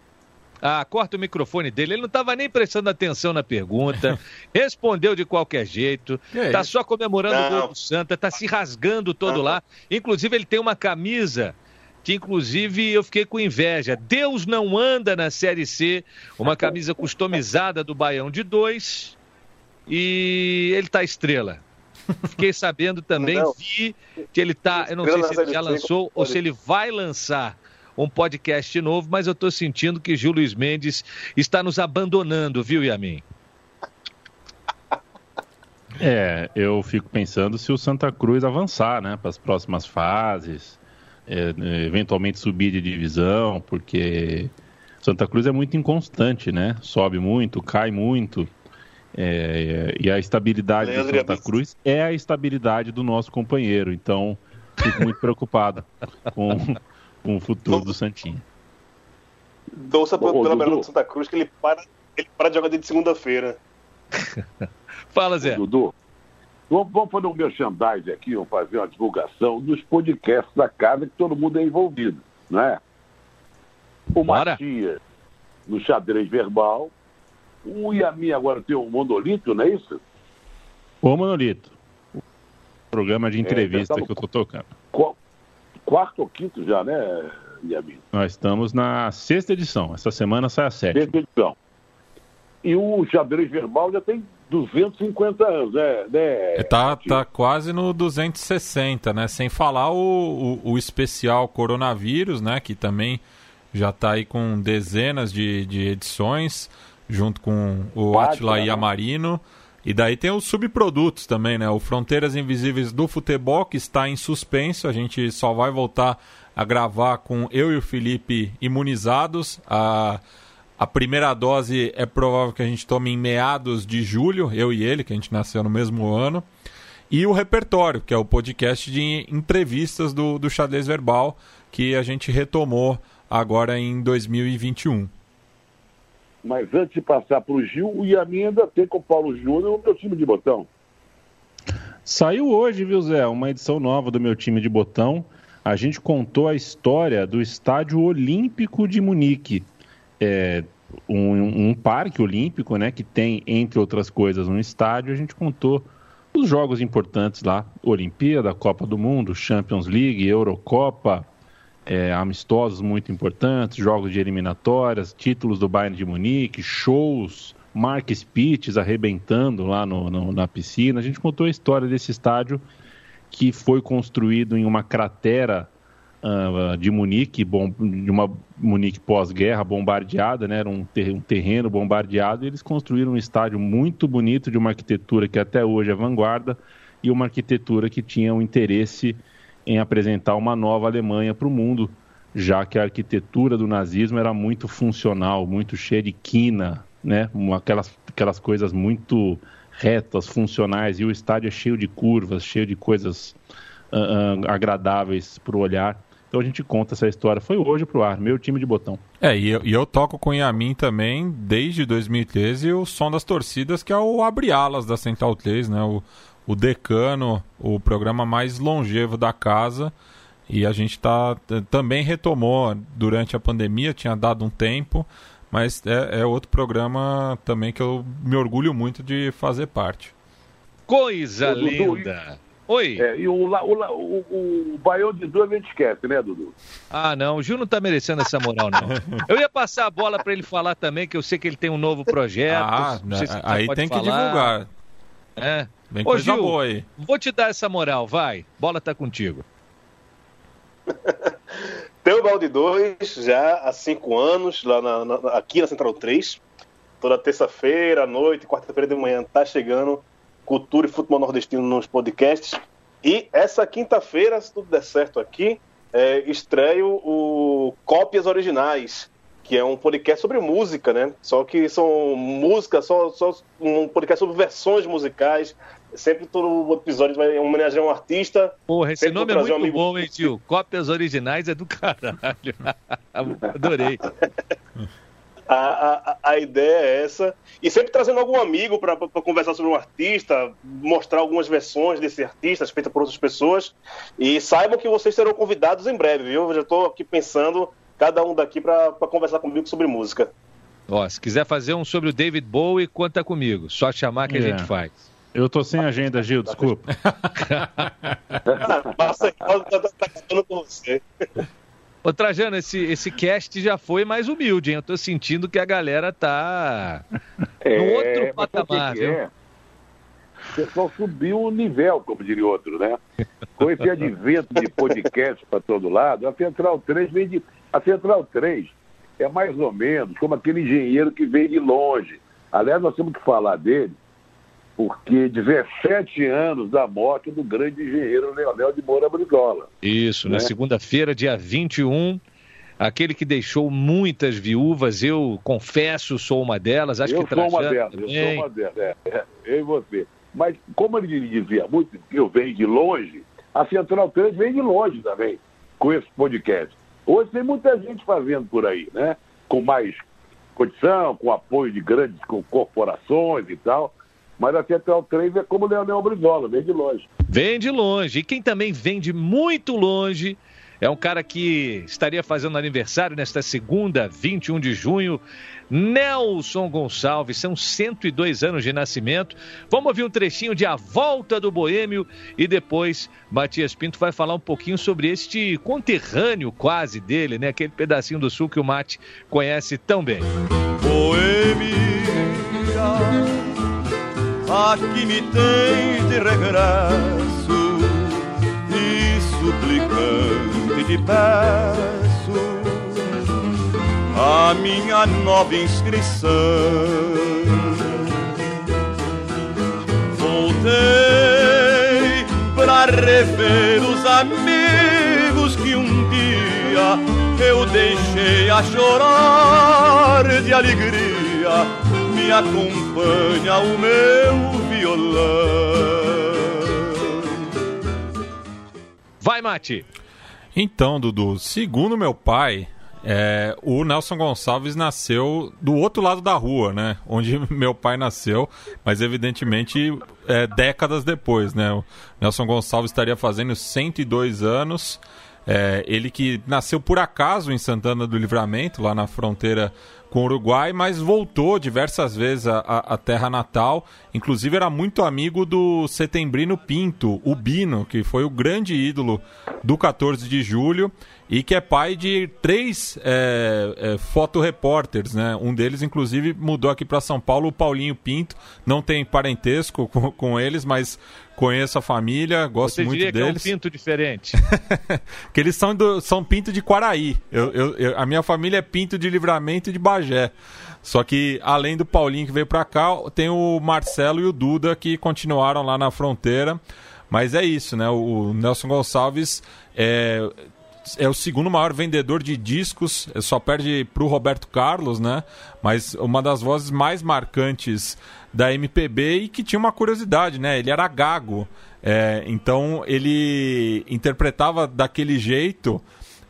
Ah, corta o microfone dele. Ele não estava nem prestando atenção na pergunta. respondeu de qualquer jeito. Está só comemorando não. o gol do Santa. Está se rasgando todo não. lá. Inclusive, ele tem uma camisa que inclusive eu fiquei com inveja. Deus não anda na Série C, uma camisa customizada do Baião de dois e ele tá estrela. Fiquei sabendo também, não. vi que ele tá, eu não sei se ele já lançou ou se ele vai lançar um podcast novo, mas eu estou sentindo que Gil Luiz Mendes está nos abandonando, viu, Yamin? É, eu fico pensando se o Santa Cruz avançar, né, para as próximas fases é, eventualmente subir de divisão, porque Santa Cruz é muito inconstante, né? Sobe muito, cai muito. É, e a estabilidade do Santa Cruz é a estabilidade do nosso companheiro. Então, fico muito preocupado com, com o futuro do Santinho. Doça pela melhor do Santa Cruz que ele para, ele para de jogar de segunda-feira. Fala, Zé. Dudu, Vamos, vamos fazer um merchandising aqui, vamos fazer uma divulgação dos podcasts da casa que todo mundo é envolvido, não é? O Bora. Matias no xadrez verbal, o Yami agora tem um monolito, não é isso? O monolito. Programa de é, entrevista é, tá que eu tô tocando. Quarto ou quinto já, né, Yami? Nós estamos na sexta edição. Essa semana sai a sétima. Sexta edição. E o xadrez verbal já tem 250 anos, né? né é, tá, tá quase no 260, né? Sem falar o, o, o, especial coronavírus, né? Que também já está aí com dezenas de, de edições, junto com o Atila né? Yamarino. E daí tem os subprodutos também, né? O Fronteiras Invisíveis do Futebol, que está em suspenso. A gente só vai voltar a gravar com eu e o Felipe imunizados. A a primeira dose é provável que a gente tome em meados de julho, eu e ele, que a gente nasceu no mesmo ano. E o repertório, que é o podcast de entrevistas do, do Xadrez Verbal, que a gente retomou agora em 2021. Mas antes de passar para o Gil, o Yamin ainda tem com o Paulo Júnior o meu time de botão. Saiu hoje, viu, Zé? Uma edição nova do meu time de botão. A gente contou a história do Estádio Olímpico de Munique é, um, um, parque olímpico, né, que tem, entre outras coisas, um estádio. A gente contou os jogos importantes lá: Olimpíada, Copa do Mundo, Champions League, Eurocopa, é, amistosos muito importantes, jogos de eliminatórias, títulos do Bayern de Munique, shows, Mark Spitz arrebentando lá no, no, na piscina. A gente contou a história desse estádio que foi construído em uma cratera uh, de Munique, bom, de uma Munique pós-guerra bombardeada, né? Era um, ter, um terreno bombardeado. E eles construíram um estádio muito bonito de uma arquitetura que até hoje é vanguarda e uma arquitetura que tinha um interesse em apresentar uma nova Alemanha para o mundo, já que a arquitetura do nazismo era muito funcional, muito cheia de quina, né? Aquelas, aquelas coisas muito retas, funcionais, e o estádio é cheio de curvas, cheio de coisas uh, uh, agradáveis para o olhar. Então a gente conta essa história. Foi hoje pro ar, meu time de botão. É, e eu, e eu toco com o Yamin também, desde 2013, o som das torcidas, que é o Abre Alas da Central 3, né? O, o Decano, o programa mais longevo da casa. E a gente tá, também retomou durante a pandemia, tinha dado um tempo, mas é, é outro programa também que eu me orgulho muito de fazer parte. Coisa linda! Oi. É, e o, o, o, o Baião de Duas a gente esquece, né, Dudu? Ah, não. O Gil não tá merecendo essa moral, não. Eu ia passar a bola para ele falar também, que eu sei que ele tem um novo projeto. Ah, se aí tem falar. que divulgar. É. Vem Ô, Gil, boa aí. Vou te dar essa moral, vai. Bola tá contigo. tem o Balde 2 já há cinco anos, lá na, na, aqui na Central 3. Toda terça-feira, à noite, quarta-feira de manhã, tá chegando Cultura e Futebol Nordestino nos podcasts. E essa quinta-feira, se tudo der certo aqui, é, estreio o Cópias Originais, que é um podcast sobre música, né? Só que são músicas, só, só um podcast sobre versões musicais. Sempre todo episódio vai homenagear um artista. Porra, esse nome é muito um amigo... bom, hein, tio? Cópias Originais é do caralho. Adorei. A, a, a, ideia é essa. E sempre trazendo algum amigo para conversar sobre um artista, mostrar algumas versões desse artista feitas por outras pessoas. E saibam que vocês serão convidados em breve, viu? Eu já estou aqui pensando, cada um daqui, para conversar comigo sobre música. Ó, se quiser fazer um sobre o David Bowie, conta comigo. Só chamar que a gente faz. Eu tô sem agenda, Gil, desculpa. Passa aí, tá, tá com você. Ô, Trajano, esse, esse cast já foi mais humilde, hein? Eu tô sentindo que a galera tá é, no outro patamar, viu? É? O pessoal subiu o nível, como diria outro, né? Com esse advento de podcast para todo lado, a Central 3 vem de. A Central 3 é mais ou menos como aquele engenheiro que vem de longe. Aliás, nós temos que falar dele, porque 17 anos da morte do grande engenheiro Leonel de Moura Brizola. Isso, né? na segunda-feira, dia 21, aquele que deixou muitas viúvas, eu confesso, sou uma delas, acho eu que sou uma delas, também. eu sou uma delas, é, é, eu e você. Mas como ele dizia muito, eu venho de longe, a Central 3 vem de longe também, com esse podcast. Hoje tem muita gente fazendo por aí, né? Com mais condição, com apoio de grandes corporações e tal. Mas a Central 3 é como o Leonel Brizola, vem de longe. Vem de longe. E quem também vem de muito longe é um cara que estaria fazendo aniversário nesta segunda, 21 de junho. Nelson Gonçalves, são 102 anos de nascimento. Vamos ouvir um trechinho de A Volta do Boêmio e depois Matias Pinto vai falar um pouquinho sobre este conterrâneo quase dele, né? Aquele pedacinho do sul que o Mate conhece tão bem. Boêmia aqui me tem de regresso e suplicante te peço a minha nova inscrição. Voltei para rever os amigos que um dia eu deixei a chorar de alegria me acompanha o meu violão. Vai, Mate. Então, Dudu, segundo meu pai, é, o Nelson Gonçalves nasceu do outro lado da rua, né? Onde meu pai nasceu, mas evidentemente é, décadas depois, né? O Nelson Gonçalves estaria fazendo 102 anos. É, ele que nasceu por acaso em Santana do Livramento, lá na fronteira com o Uruguai, mas voltou diversas vezes à, terra natal. Inclusive era muito amigo do Setembrino Pinto, o Bino, que foi o grande ídolo do 14 de julho e que é pai de três é, é, fotorepórteres, né? Um deles, inclusive, mudou aqui para São Paulo, o Paulinho Pinto. Não tem parentesco com, com eles, mas conheço a família, gosto Você muito diria deles. que é um pinto diferente. que eles são, do, são pinto de Quaraí. Eu, eu, eu, a minha família é pinto de livramento e de Bagé. Só que, além do Paulinho que veio pra cá, tem o Marcelo e o Duda que continuaram lá na fronteira. Mas é isso, né? O Nelson Gonçalves é, é o segundo maior vendedor de discos, só perde pro Roberto Carlos, né? Mas uma das vozes mais marcantes da MPB e que tinha uma curiosidade, né? Ele era gago. É, então ele interpretava daquele jeito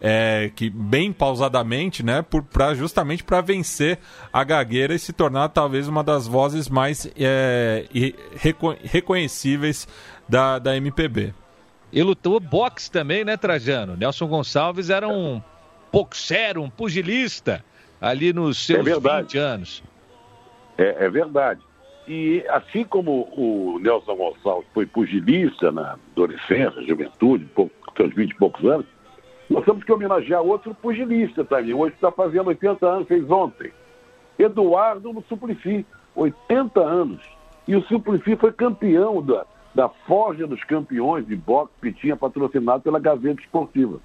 é, que bem pausadamente, né, por, pra, justamente para vencer a gagueira e se tornar talvez uma das vozes mais é, reco reconhecíveis da, da MPB. E lutou boxe também, né, Trajano? Nelson Gonçalves era um boxero, um pugilista ali nos seus é 20 anos. É, é verdade. E assim como o Nelson Gonçalves foi pugilista na adolescência, juventude, pouco, seus 20 e poucos anos, nós temos que homenagear outro pugilista também. Hoje está fazendo 80 anos, fez ontem. Eduardo Suplicy, 80 anos. E o Suplicy foi campeão da, da Forja dos Campeões de boxe que tinha patrocinado pela Gazeta Esportiva.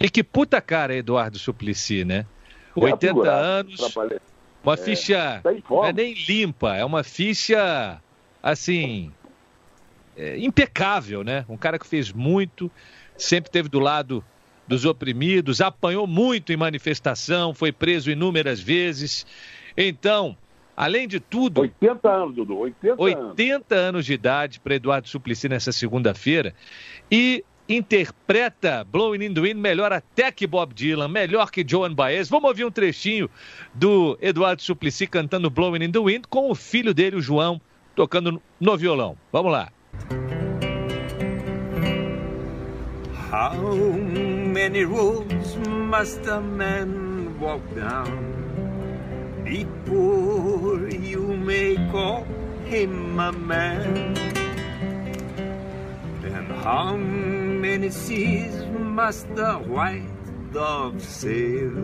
E que puta cara é Eduardo Suplicy, né? 80 É anos. Uma É, ficha tá em não é nem limpa, é uma ficha, assim, é, impecável, né? Um cara que fez muito, sempre esteve do lado dos oprimidos, apanhou muito em manifestação, foi preso inúmeras vezes. Então, além de tudo, 80 anos, Dudu, 80, anos. 80 anos de idade para Eduardo Suplicy nessa segunda-feira e interpreta Blowing in the Wind melhor até que Bob Dylan, melhor que Joan Baez. Vamos ouvir um trechinho do Eduardo Suplicy cantando Blowing in the Wind com o filho dele, o João, tocando no violão. Vamos lá. How many roads must a man walk down before you may call him a man? And how many seas must the white dove sail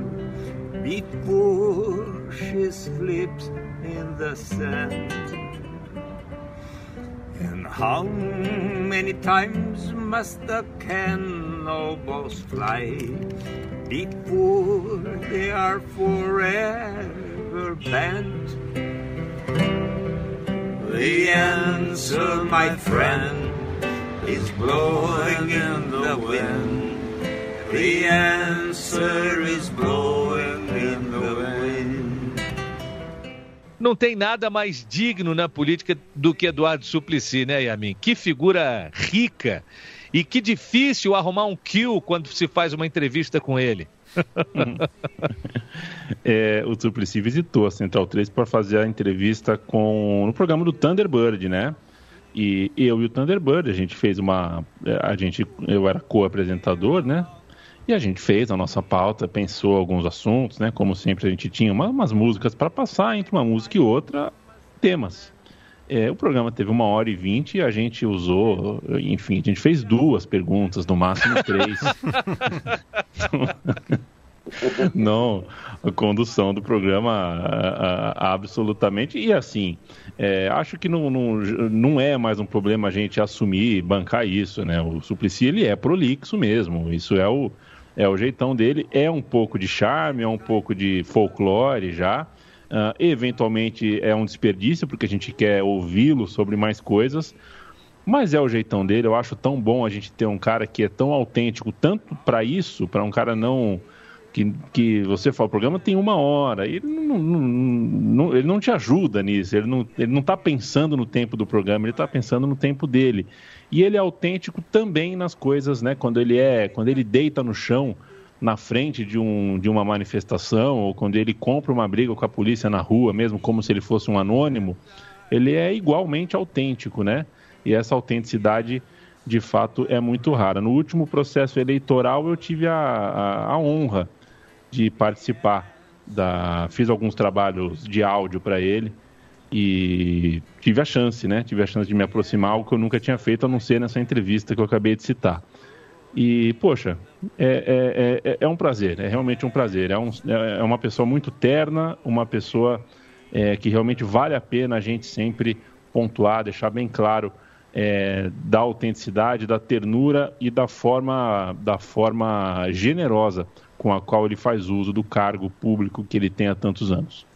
before she slips in the sand? And how many times must the cannonballs fly before they are forever banned? The answer, my friend, is blowing in the wind. The answer is blowing in the wind. Não tem nada mais digno na política do que Eduardo Suplicy, né, Yamin? Que figura rica e que difícil arrumar um kill quando se faz uma entrevista com ele. É, o Suplicy visitou a Central 3 para fazer a entrevista com no programa do Thunderbird, né? E eu e o Thunderbird, a gente fez uma. A gente, eu era co-apresentador, né? E a gente fez a nossa pauta, pensou alguns assuntos, né? Como sempre, a gente tinha uma, umas músicas para passar, entre uma música e outra, temas. É, o programa teve uma hora e vinte e a gente usou, enfim, a gente fez duas perguntas, no máximo três. não, a condução do programa a- a- absolutamente. E assim, é, acho que não, não, não é mais um problema a gente assumir, bancar isso, né? O Suplicy, ele é prolixo mesmo, isso é o, é o jeitão dele, é um pouco de charme, é um pouco de folclore já. Ah, eventualmente é um desperdício, porque a gente quer ouvi-lo sobre mais coisas. Mas é o jeitão dele, eu acho tão bom a gente ter um cara que é tão autêntico, tanto para isso, para um cara não. Que, que você fala, o programa tem uma hora, ele não, não- não- ele não te ajuda nisso, ele não, ele não tá pensando no tempo do programa, ele tá pensando no tempo dele. E ele é autêntico também nas coisas, né? Quando ele é, quando ele deita no chão na frente de, um, de uma manifestação, ou quando ele compra uma briga com a polícia na rua, mesmo como se ele fosse um anônimo, ele é igualmente autêntico, né? E essa autenticidade, de fato, é muito rara. No último processo eleitoral, eu tive a, a, a honra de participar. Da, fiz alguns trabalhos de áudio para ele e tive a chance, né? Tive a chance de me aproximar, algo que eu nunca tinha feito, a não ser nessa entrevista que eu acabei de citar. E, poxa, é, é, é, é um prazer, é realmente um prazer. É, um, é uma pessoa muito terna, uma pessoa é, que realmente vale a pena a gente sempre pontuar, deixar bem claro é, da autenticidade, da ternura e da forma, da forma generosa com a qual ele faz uso do cargo público que ele tem há tantos anos.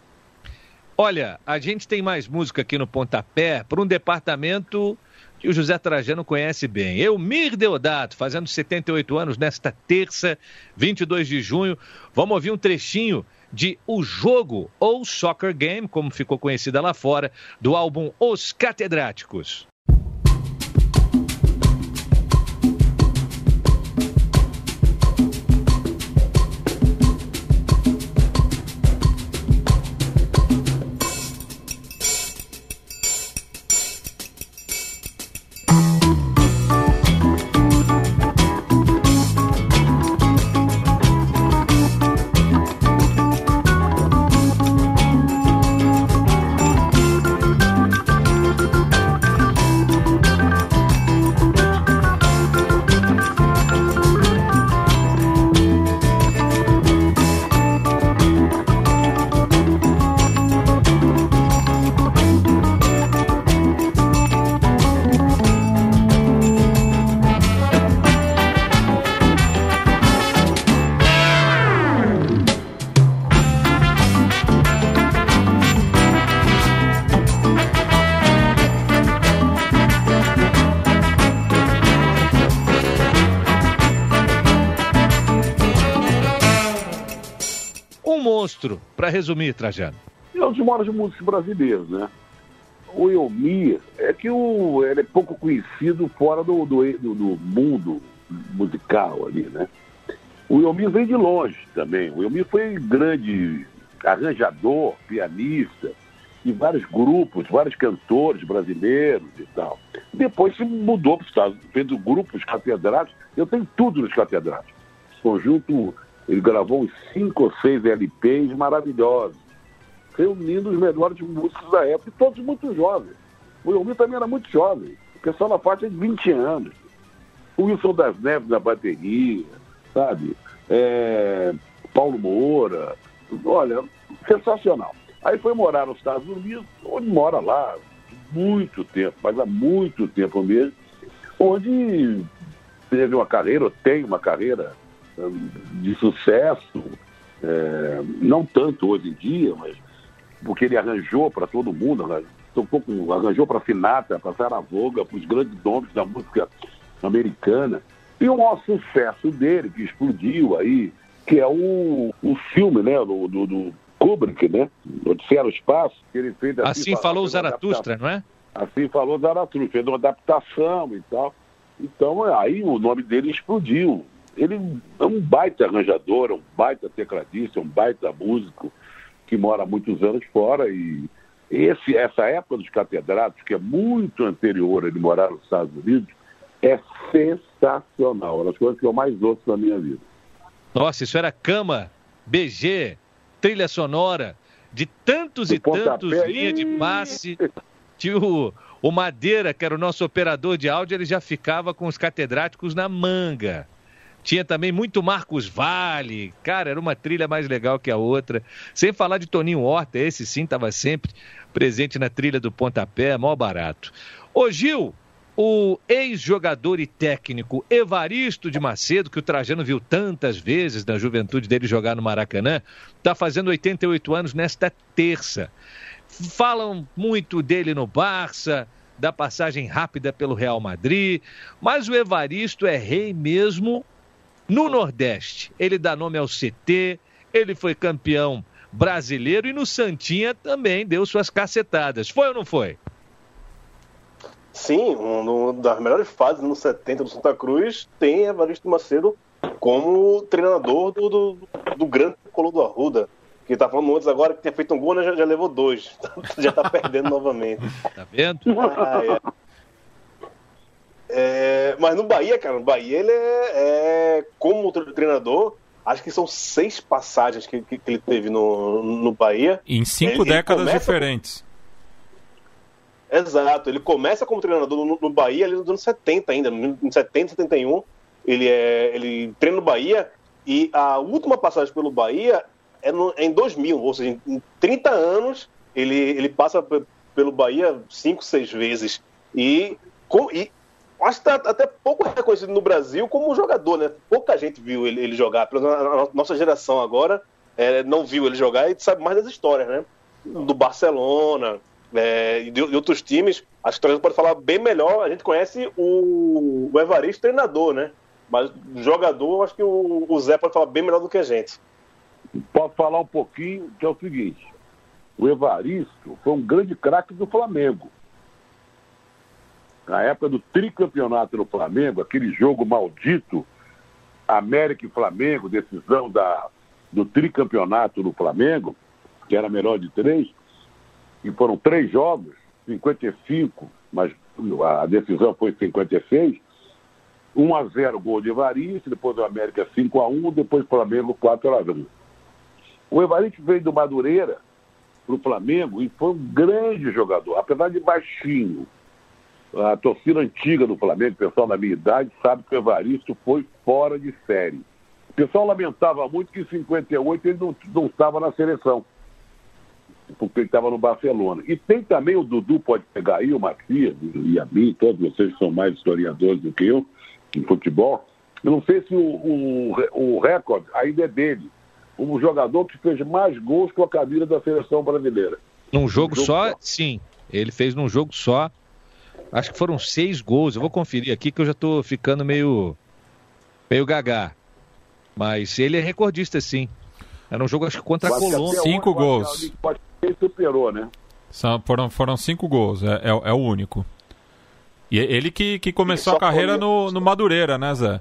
Olha, a gente tem mais música aqui no Pontapé para um departamento que o José Trajano conhece bem. Elmir Deodato, fazendo 78 anos nesta terça, 22 de junho. Vamos ouvir um trechinho de O Jogo, ou Soccer Game, como ficou conhecida lá fora, do álbum Os Catedráticos. Para resumir, Trajano? É um dos maiores músicos brasileiros, né? O Elmir é que o, ele é pouco conhecido fora do, do, do mundo musical ali, né? O Elmir vem de longe também. O Elmir foi grande arranjador, pianista, de vários grupos, vários cantores brasileiros e tal. Depois se mudou para os Estados Unidos, fez o grupo Os Catedráticos. Eu tenho tudo nos Catedráticos. Conjunto ele gravou uns cinco ou seis LPs maravilhosos, reunindo os melhores músicos da época, e todos muito jovens. O Elmir também era muito jovem, o pessoal na faixa de 20 anos. O Wilson das Neves na bateria, sabe? É, Paulo Moura, olha, sensacional. Aí foi morar nos Estados Unidos, onde mora lá muito tempo, mas há muito tempo mesmo, onde teve uma carreira, ou tem uma carreira de sucesso, é, não tanto hoje em dia, mas porque ele arranjou para todo mundo, com, arranjou para Finata, para Sarah Voga, para os grandes nomes da música americana. E o maior sucesso dele, que explodiu aí, que é o, o filme né, do, do, do Kubrick, né? Odisseia no Espaço, que ele fez... Assim, assim falou Zaratustra, não é? Assim falou Zaratustra, fez uma adaptação e tal. Então, aí o nome dele explodiu ele é um baita arranjador, um baita tecladista, um baita músico que mora há muitos anos fora e esse, essa época dos catedráticos, que é muito anterior a ele morar nos Estados Unidos, é sensacional. É uma das coisas que eu mais ouço na minha vida. Nossa, isso era cama, BG, trilha sonora, de tantos e tantos linha de passe. Tinha o, o Madeira, que era o nosso operador de áudio, ele já ficava com os catedráticos na manga. Tinha também muito Marcos Vale. Cara, era uma trilha mais legal que a outra. Sem falar de Toninho Horta, esse sim estava sempre presente na trilha do pontapé, mó barato. Ô Gil, o ex-jogador e técnico Evaristo de Macedo, que o Trajano viu tantas vezes na juventude dele jogar no Maracanã, está fazendo 88 anos nesta terça. Falam muito dele no Barça, da passagem rápida pelo Real Madrid, mas o Evaristo é rei mesmo no Nordeste, ele dá nome ao CT, ele foi campeão brasileiro e no Santinha também deu suas cacetadas. Foi ou não foi? Sim, uma das melhores fases no 70 do Santa Cruz tem Evaristo Macedo como treinador do, do, do grande Colo do Arruda. Que tá falando antes agora que tinha feito um gol, né, já, já levou dois. já tá perdendo novamente. Tá vendo? Ah, é. É, mas no Bahia, cara, no Bahia ele é, é, como treinador, acho que são seis passagens que, que, que ele teve no, no Bahia. Em cinco ele, décadas ele diferentes. Com... Exato, ele começa como treinador no, no, Bahia ali nos anos 70 ainda, em 70, 71. Ele, é, ele treina no Bahia e a última passagem pelo Bahia é, no, é em 2000, ou seja, em 30 anos ele, ele passa pelo Bahia cinco, seis vezes. E, com, e acho que está até pouco reconhecido no Brasil como jogador, né? Pouca gente viu ele, ele jogar. Pela nossa geração agora é, não viu ele jogar e sabe mais das histórias, né? Do Barcelona é, e de, de, outros times. Acho que o pode falar bem melhor. A gente conhece o, o Evaristo, treinador, né? Mas jogador, acho que o, o Zé pode falar bem melhor do que a gente. Posso falar um pouquinho, que é o seguinte. O Evaristo foi um grande craque do Flamengo na época do tricampeonato no Flamengo, aquele jogo maldito, América e Flamengo, decisão da, do tricampeonato no Flamengo, que era melhor de três, e foram três jogos, 55, mas a decisão foi 56, 1 a 0 gol de Evaristo, depois o América 5 a 1, depois o Flamengo 4 a 1. O Evaristo veio do Madureira para o Flamengo e foi um grande jogador, apesar de baixinho, a torcida antiga do Flamengo, o pessoal da minha idade, sabe que o Evaristo foi fora de série. O pessoal lamentava muito que em 58 ele não, não estava na seleção, porque ele estava no Barcelona. E tem também o Dudu, pode pegar aí, o Matias e a mim, todos vocês que são mais historiadores do que eu, em futebol. Eu não sei se o, o, o recorde ainda é dele. Um jogador que fez mais gols com a camisa da seleção brasileira. Num jogo, jogo só, só, sim. Ele fez num jogo só Acho que foram seis gols. Eu vou conferir aqui que eu já estou ficando meio. meio gagá. Mas ele é recordista, sim. Era um jogo, acho que contra a Colômbia. Cinco gols. Pode ser superou, né? São, foram, foram cinco gols, é, é, é o único. E é ele que, que começou a carreira no, no Madureira, né, Zé?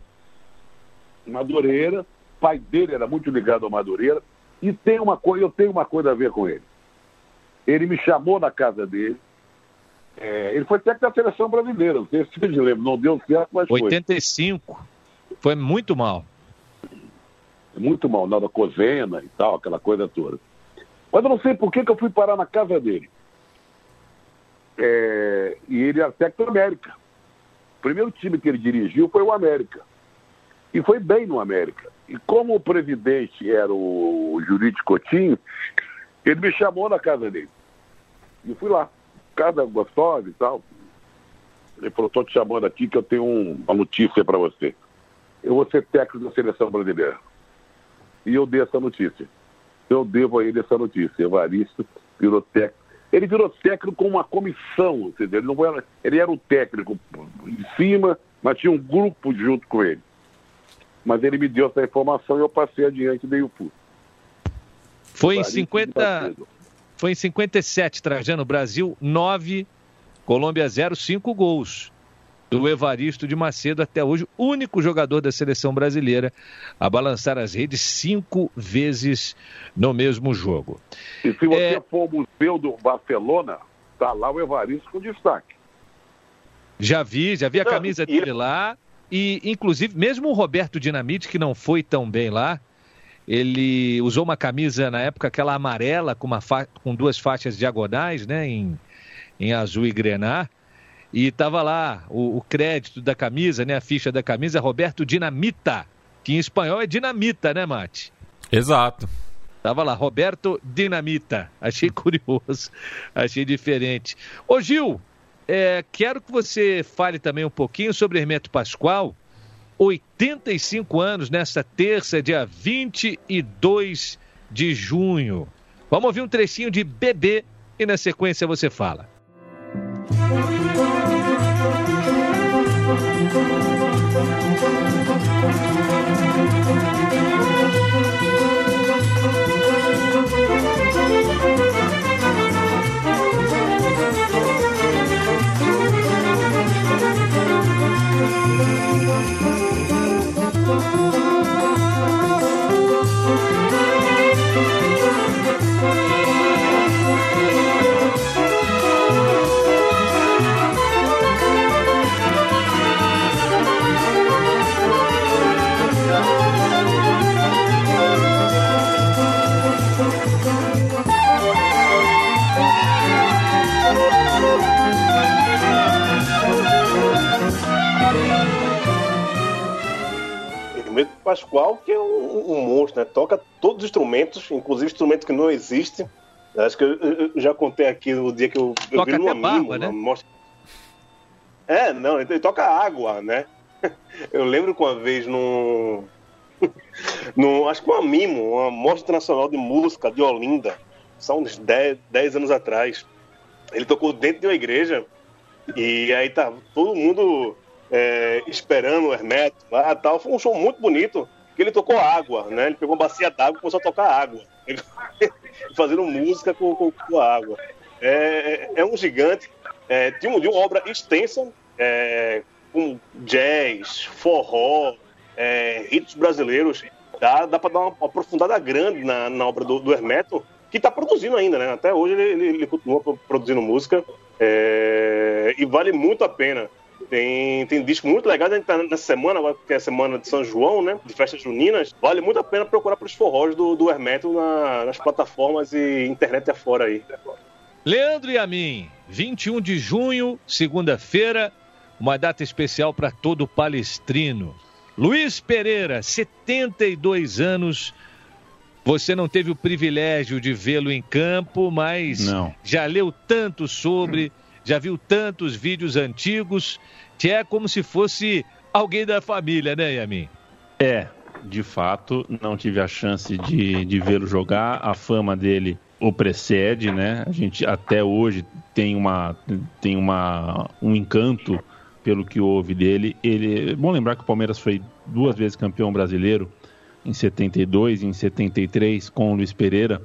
Madureira, pai dele era muito ligado ao Madureira. E tem uma coisa, eu tenho uma coisa a ver com ele. Ele me chamou na casa dele, é, ele foi técnico da seleção brasileira, não sei se vocês lembram, não deu certo, mas 85. foi. 85. Foi muito mal. Muito mal, na Cozena e tal, aquela coisa toda. Mas eu não sei por que, que eu fui parar na casa dele. É, e ele era técnico do América. O primeiro time que ele dirigiu foi o América. E foi bem no América. E como o presidente era o Jurite Coutinho, ele me chamou na casa dele. E fui lá casa gostosa e tal. Ele falou, estou te chamando aqui que eu tenho um, uma notícia para você. Eu vou ser técnico da seleção brasileira. E eu dei essa notícia. Eu devo a ele essa notícia. Evaristo virou técnico. Ele virou técnico com uma comissão, entendeu? Ele, não era, ele era o técnico em cima, mas tinha um grupo junto com ele. Mas ele me deu essa informação e eu passei adiante e dei o pulo. Foi em 50, foi em 57, Trajano, Brasil 9, Colômbia 0, 5 gols do Evaristo de Macedo, até hoje, único jogador da seleção brasileira a balançar as redes cinco vezes no mesmo jogo. E se você é... for ao Museu do Barcelona, tá lá o Evaristo com destaque. Já vi, já vi a camisa dele lá. E, inclusive, mesmo o Roberto Dinamite, que não foi tão bem lá, ele usou uma camisa na época, aquela amarela, com, uma com duas faixas diagonais, né, em, em azul e grená. E estava lá o, o, crédito da camisa, né, a ficha da camisa, Roberto Dinamita, que em espanhol é dinamita, né, Mate? Exato. Tava lá, Roberto Dinamita. Achei curioso, achei diferente. Ô Gil, é, quero que você fale também um pouquinho sobre Hermeto Pascoal 85 anos nesta terça, dia 22 de junho. Vamos ouvir um trechinho de Bebê e na sequência você fala. Música Pascoal, que é um, um monstro, né? Toca todos os instrumentos, inclusive instrumentos que não existem. Acho que eu, eu já contei aqui no dia que eu, eu toca vi barba, mimo, né? mostra... É, não, ele toca água, né? Eu lembro que uma vez num. num acho que uma mimo, uma mostra internacional de música de Olinda, são uns 10, 10 anos atrás. Ele tocou dentro de uma igreja e aí tá todo mundo é, esperando o Hermeto lá tal. Foi um show muito bonito, que ele tocou água, né? Ele pegou uma bacia d'água e começou a tocar água. Fazendo música com, com, com água. É, é- é um gigante. É, de, um- de uma obra extensa, é, com jazz, forró, é, hitos brasileiros. Dá, dá para dar uma aprofundada grande na, na obra do, do Hermeto, que está produzindo ainda, né? Até hoje ele, ele, ele continua pro- produzindo música é, e vale muito a pena. Tem, tem disco muito legal, a gente tá nessa semana, agora que é a semana de São João, né? De festas juninas. Vale muito a pena procurar pelos forrós do, do Hermeto na- nas plataformas e internet afora aí. Leandro e a mim, 21 de junho, segunda-feira, uma data especial para todo palestrino. Luiz Pereira, 72 anos. Você não teve o privilégio de vê-lo em campo, mas Não. já leu tanto sobre, já viu tantos vídeos antigos, que é como se fosse alguém da família, né, Yamin? É, de fato, não tive a chance de, de vê-lo jogar. A fama dele o precede, né? A gente até hoje tem uma tem uma um encanto pelo que houve dele. Ele, é bom lembrar que o Palmeiras foi duas vezes campeão brasileiro em 72 e em 73 com o Luiz Pereira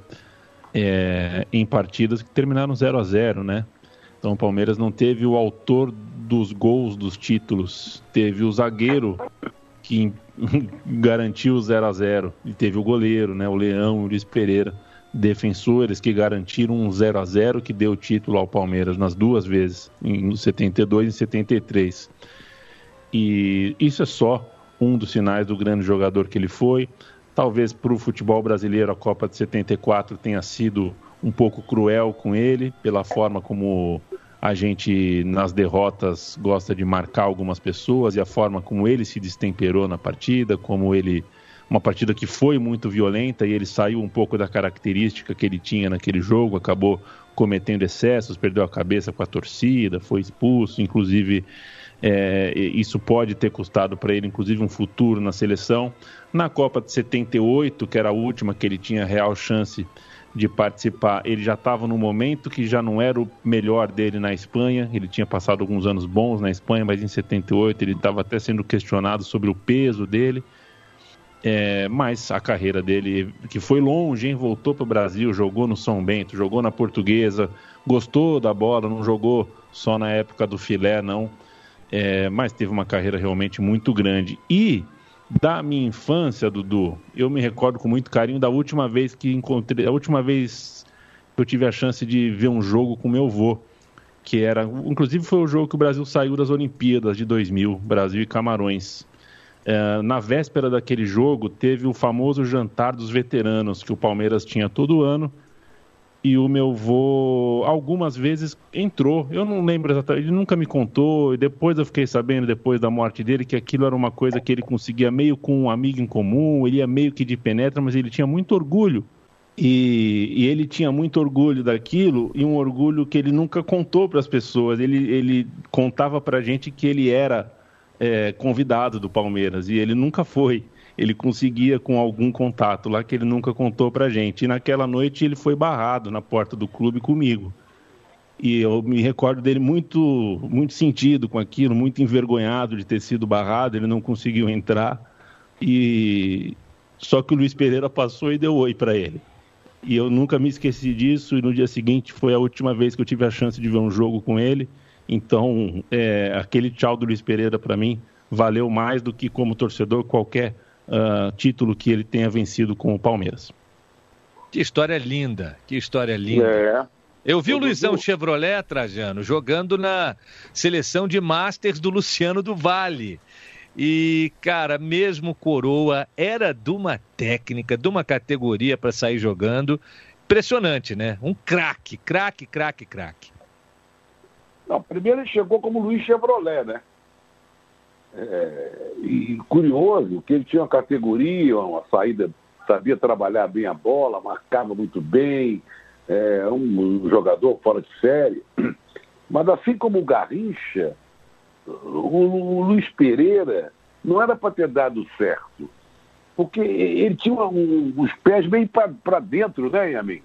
é, em partidas que terminaram 0 a 0, né? Então o Palmeiras não teve o autor dos gols dos títulos, teve o zagueiro que garantiu o 0 a 0 e teve o goleiro, né, o Leão, o Luiz Pereira, defensores que garantiram um 0 a 0 que deu título ao Palmeiras nas duas vezes, em 72 e 73. E isso é só um dos sinais do grande jogador que ele foi. Talvez para o futebol brasileiro a Copa de 74 tenha sido um pouco cruel com ele, pela forma como a gente nas derrotas gosta de marcar algumas pessoas e a forma como ele se destemperou na partida, como ele uma partida que foi muito violenta e ele saiu um pouco da característica que ele tinha naquele jogo, acabou cometendo excessos, perdeu a cabeça com a torcida, foi expulso, inclusive é, isso pode ter custado para ele, inclusive, um futuro na seleção. Na Copa de 78, que era a última que ele tinha real chance participar, ele já estava num momento que já não era o melhor dele na Espanha. Ele tinha passado alguns anos bons na Espanha, mas em 78 ele estava até sendo questionado sobre o peso dele. É, mas a carreira dele, que foi longe, hein? voltou para o Brasil, jogou no São Bento, jogou na Portuguesa, gostou da bola, não jogou só na época do filé, não. É, mas teve uma carreira realmente muito grande. E da minha infância, Dudu, eu me recordo com muito carinho da última vez que encontrei, a última vez que eu tive a chance de ver um jogo com meu avô, que era, inclusive foi o jogo que o Brasil saiu das Olimpíadas de 2000, Brasil e Camarões. É, na véspera daquele jogo, teve o famoso jantar dos veteranos que o Palmeiras tinha todo ano. E o meu vô, algumas vezes, entrou. Eu não lembro exatamente, ele nunca me contou. E depois eu fiquei sabendo, depois da morte dele, que aquilo era uma coisa que ele conseguia meio com um amigo em comum. Ele ia meio que de penetra, mas ele tinha muito orgulho. E, e ele tinha muito orgulho daquilo e um orgulho que ele nunca contou para as pessoas. Ele, ele contava para a gente que ele era é, convidado do Palmeiras e ele nunca foi. Ele conseguia com algum contato lá que ele nunca contou pra gente. E naquela noite ele foi barrado na porta do clube comigo. E eu me recordo dele muito, muito sentido com aquilo, muito envergonhado de ter sido barrado. Ele não conseguiu entrar. E só que o Luiz Pereira passou e deu oi para ele. E eu nunca me esqueci disso. E no dia seguinte foi a última vez que eu tive a chance de ver um jogo com ele. Então, é, aquele tchau do Luiz Pereira para mim valeu mais do que como torcedor qualquer uh, título que ele tenha vencido com o Palmeiras. Que história linda, que história linda. É. Eu vi o Luizão Chevrolet, Trajano, jogando na seleção de Masters do Luciano do Vale. E, cara, mesmo Coroa era de uma técnica, de uma categoria para sair jogando. Impressionante, né? Um craque, craque, craque, craque. Não, primeiro ele chegou como Luiz Chevrolet, né? É, e curioso que ele tinha uma categoria, uma saída, sabia trabalhar bem a bola, marcava muito bem, é um jogador fora de série. Mas assim como o Garrincha, o Luiz Pereira não era para ter dado certo. Porque ele tinha um, os pés bem para dentro, né, Yamin?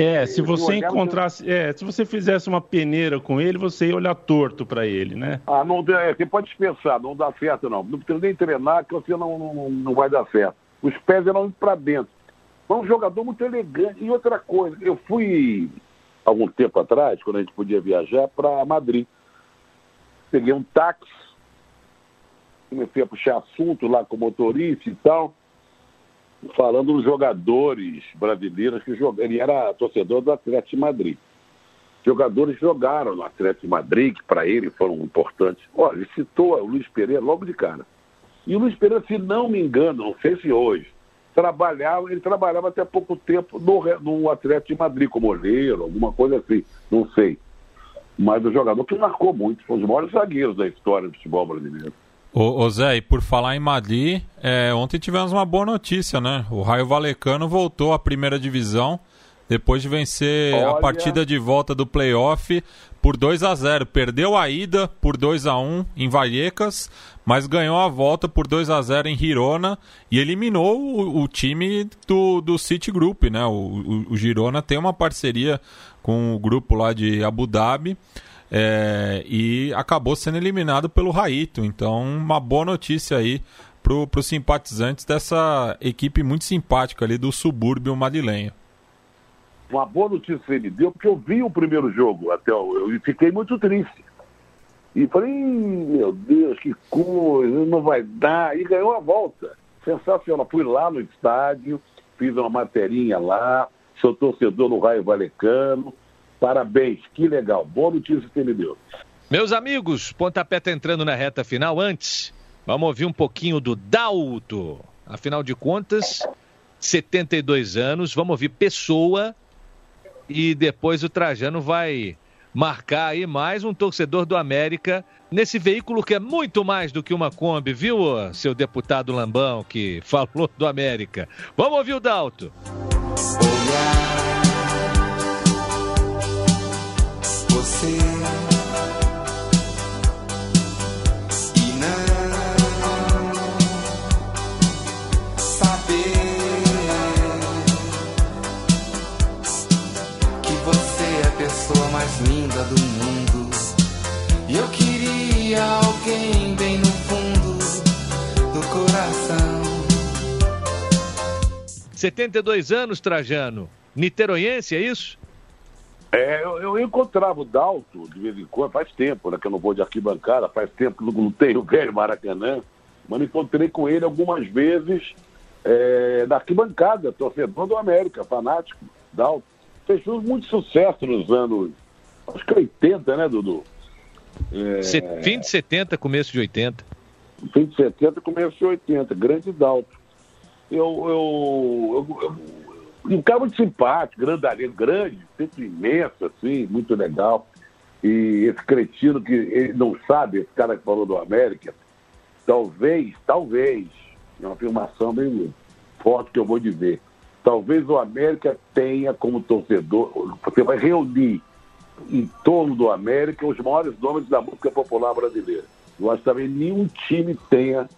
É, se você encontrasse, é, se você fizesse uma peneira com ele, você ia olhar torto para ele, né? Ah, não, é, você pode dispensar, não dá certo não. Não precisa nem treinar que você não, não, não vai dar certo. Os pés eram para dentro. É um jogador muito elegante. E outra coisa, eu fui algum tempo atrás, quando a gente podia viajar, para Madrid. Peguei um táxi, comecei a puxar assunto lá com o motorista e tal falando dos jogadores brasileiros que jogaram. Ele era torcedor do Atlético de Madrid. Jogadores jogaram no Atlético de Madrid, que para ele foram importantes. Olha, ele citou o Luiz Pereira logo de cara. E o Luiz Pereira, se não me engano, não sei se hoje, trabalhava, ele trabalhava até pouco tempo no, no Atlético de Madrid, como olheiro, alguma coisa assim, não sei. Mas o jogador que marcou muito, foi um dos maiores zagueiros da história do futebol brasileiro. Ô, ô Zé, e por falar em Madrid, é, ontem tivemos uma boa notícia, né? O Raio Valecano voltou à primeira divisão depois de vencer Olha... a partida de volta do playoff por 2 a 0 Perdeu a ida por 2 a 1 em Vallecas, mas ganhou a volta por 2 a 0 em Girona e eliminou o, o time do, do City Group, né? O, o, o Girona tem uma parceria com o grupo lá de Abu Dhabi. É, e acabou sendo eliminado pelo Raito. Então, uma boa notícia aí para os simpatizantes dessa equipe muito simpática ali do subúrbio madrilenho. Uma boa notícia que ele deu, porque eu vi o primeiro jogo até eu fiquei muito triste. E falei, meu Deus, que coisa, não vai dar. E ganhou a volta. Sensacional. Fui lá no estádio, fiz uma materinha lá, sou torcedor no Raio Valecano Parabéns, que legal. Boa notícia que ele deu. Meus amigos, pontapé está entrando na reta final. Antes, vamos ouvir um pouquinho do Dalto. Afinal de contas, 72 anos, vamos ouvir Pessoa e depois o Trajano vai marcar aí mais um torcedor do América nesse veículo que é muito mais do que uma Kombi, viu, seu deputado Lambão que falou do América. Vamos ouvir o Dalto. Olhar você. E não saber que você é a pessoa mais linda do mundo. E eu queria alguém bem no fundo do coração. 72 anos, Trajano. Niteroiense, é isso? É, eu, eu, encontrava o Dalto de vez em quando, faz tempo, né, que eu não vou de arquibancada, faz tempo que não tenho o velho Maracanã, mas encontrei com ele algumas vezes é, na arquibancada, torcedor do América, fanático, Dalto. Fez muito sucesso nos anos, acho que 80, né, Dudu? É... Fim de 70, começo de 80. Fim de 70, começo de 80, grande Dalto. Eu, eu, eu, eu um cara muito simpático, grandalheiro, grande, sempre imenso, assim, muito legal. E esse cretino que ele não sabe, esse cara que falou do América, talvez, talvez, é uma afirmação bem forte que eu vou dizer, talvez o América tenha como torcedor, você vai reunir em torno do América os maiores nomes da música popular brasileira. Eu acho que também nenhum time tenha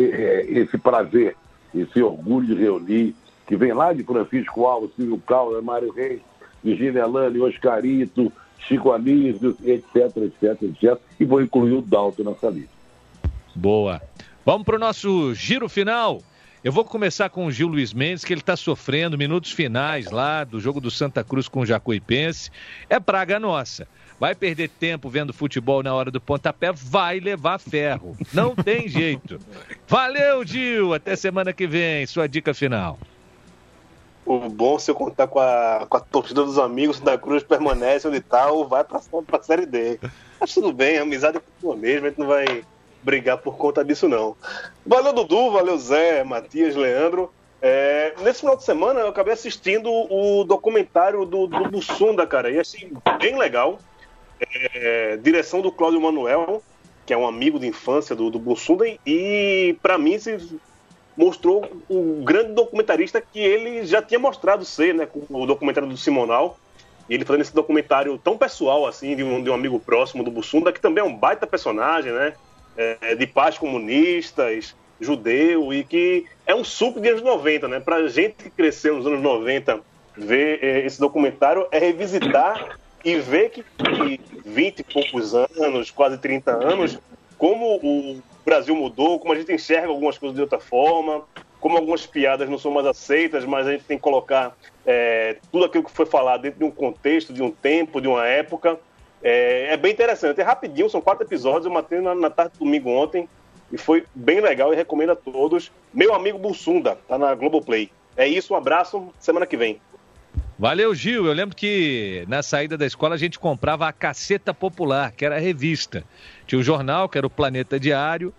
é, esse prazer, esse orgulho de reunir que vem lá de Francisco Alves, Silvio Calda, Mário Reis, Virginia Lani, Oscarito, Chico Anísio, etc, etc, etc. E vou incluir o Dalton nessa lista. Boa. Vamos para o nosso giro final. Eu vou começar com o Gil Luiz Mendes, que ele está sofrendo minutos finais lá do jogo do Santa Cruz com o Jacuipense. É praga nossa. Vai perder tempo vendo futebol na hora do pontapé, vai levar ferro. Não tem jeito. Valeu, Gil. Até semana que vem. Sua dica final o bom se eu contar com a, com a torcida dos amigos da Cruz permanece onde tá ou vai pra, pra Série D. Mas tudo bem, a amizade é por mesmo, a gente não vai brigar por conta disso não. Valeu Dudu, valeu Zé, Matias, Leandro. É, nesse final de semana eu acabei assistindo o documentário do, do Bussunda, cara, e achei bem legal. É, direção do Cláudio Manuel, que é um amigo de infância do, do Bussunda, e para mim se mostrou o grande documentarista que ele já tinha mostrado ser, né? Com o documentário do Simonal. E ele fazendo esse documentário tão pessoal, assim, de um, de um amigo próximo do Bussunda, que também é um baita personagem, né? É, de paz comunistas, judeu, e que é um suco de anos 90, né? Pra gente que cresceu nos anos 90, ver é, esse documentário é revisitar e ver que, que 20 e poucos anos, quase 30 anos, como o Brasil mudou, como a gente enxerga algumas coisas de outra forma, como algumas piadas não são mais aceitas, mas a gente tem que colocar é, tudo aquilo que foi falado dentro de um contexto, de um tempo, de uma época. É, é bem interessante. É rapidinho, são quatro episódios. Eu matei na, na tarde do domingo ontem e foi bem legal e recomendo a todos. Meu amigo Bussunda, tá na Globoplay. É isso, um abraço, semana que vem. Valeu, Gil. Eu lembro que na saída da escola a gente comprava a Caceta Popular, que era a revista. Tinha o jornal, que era o Planeta Diário,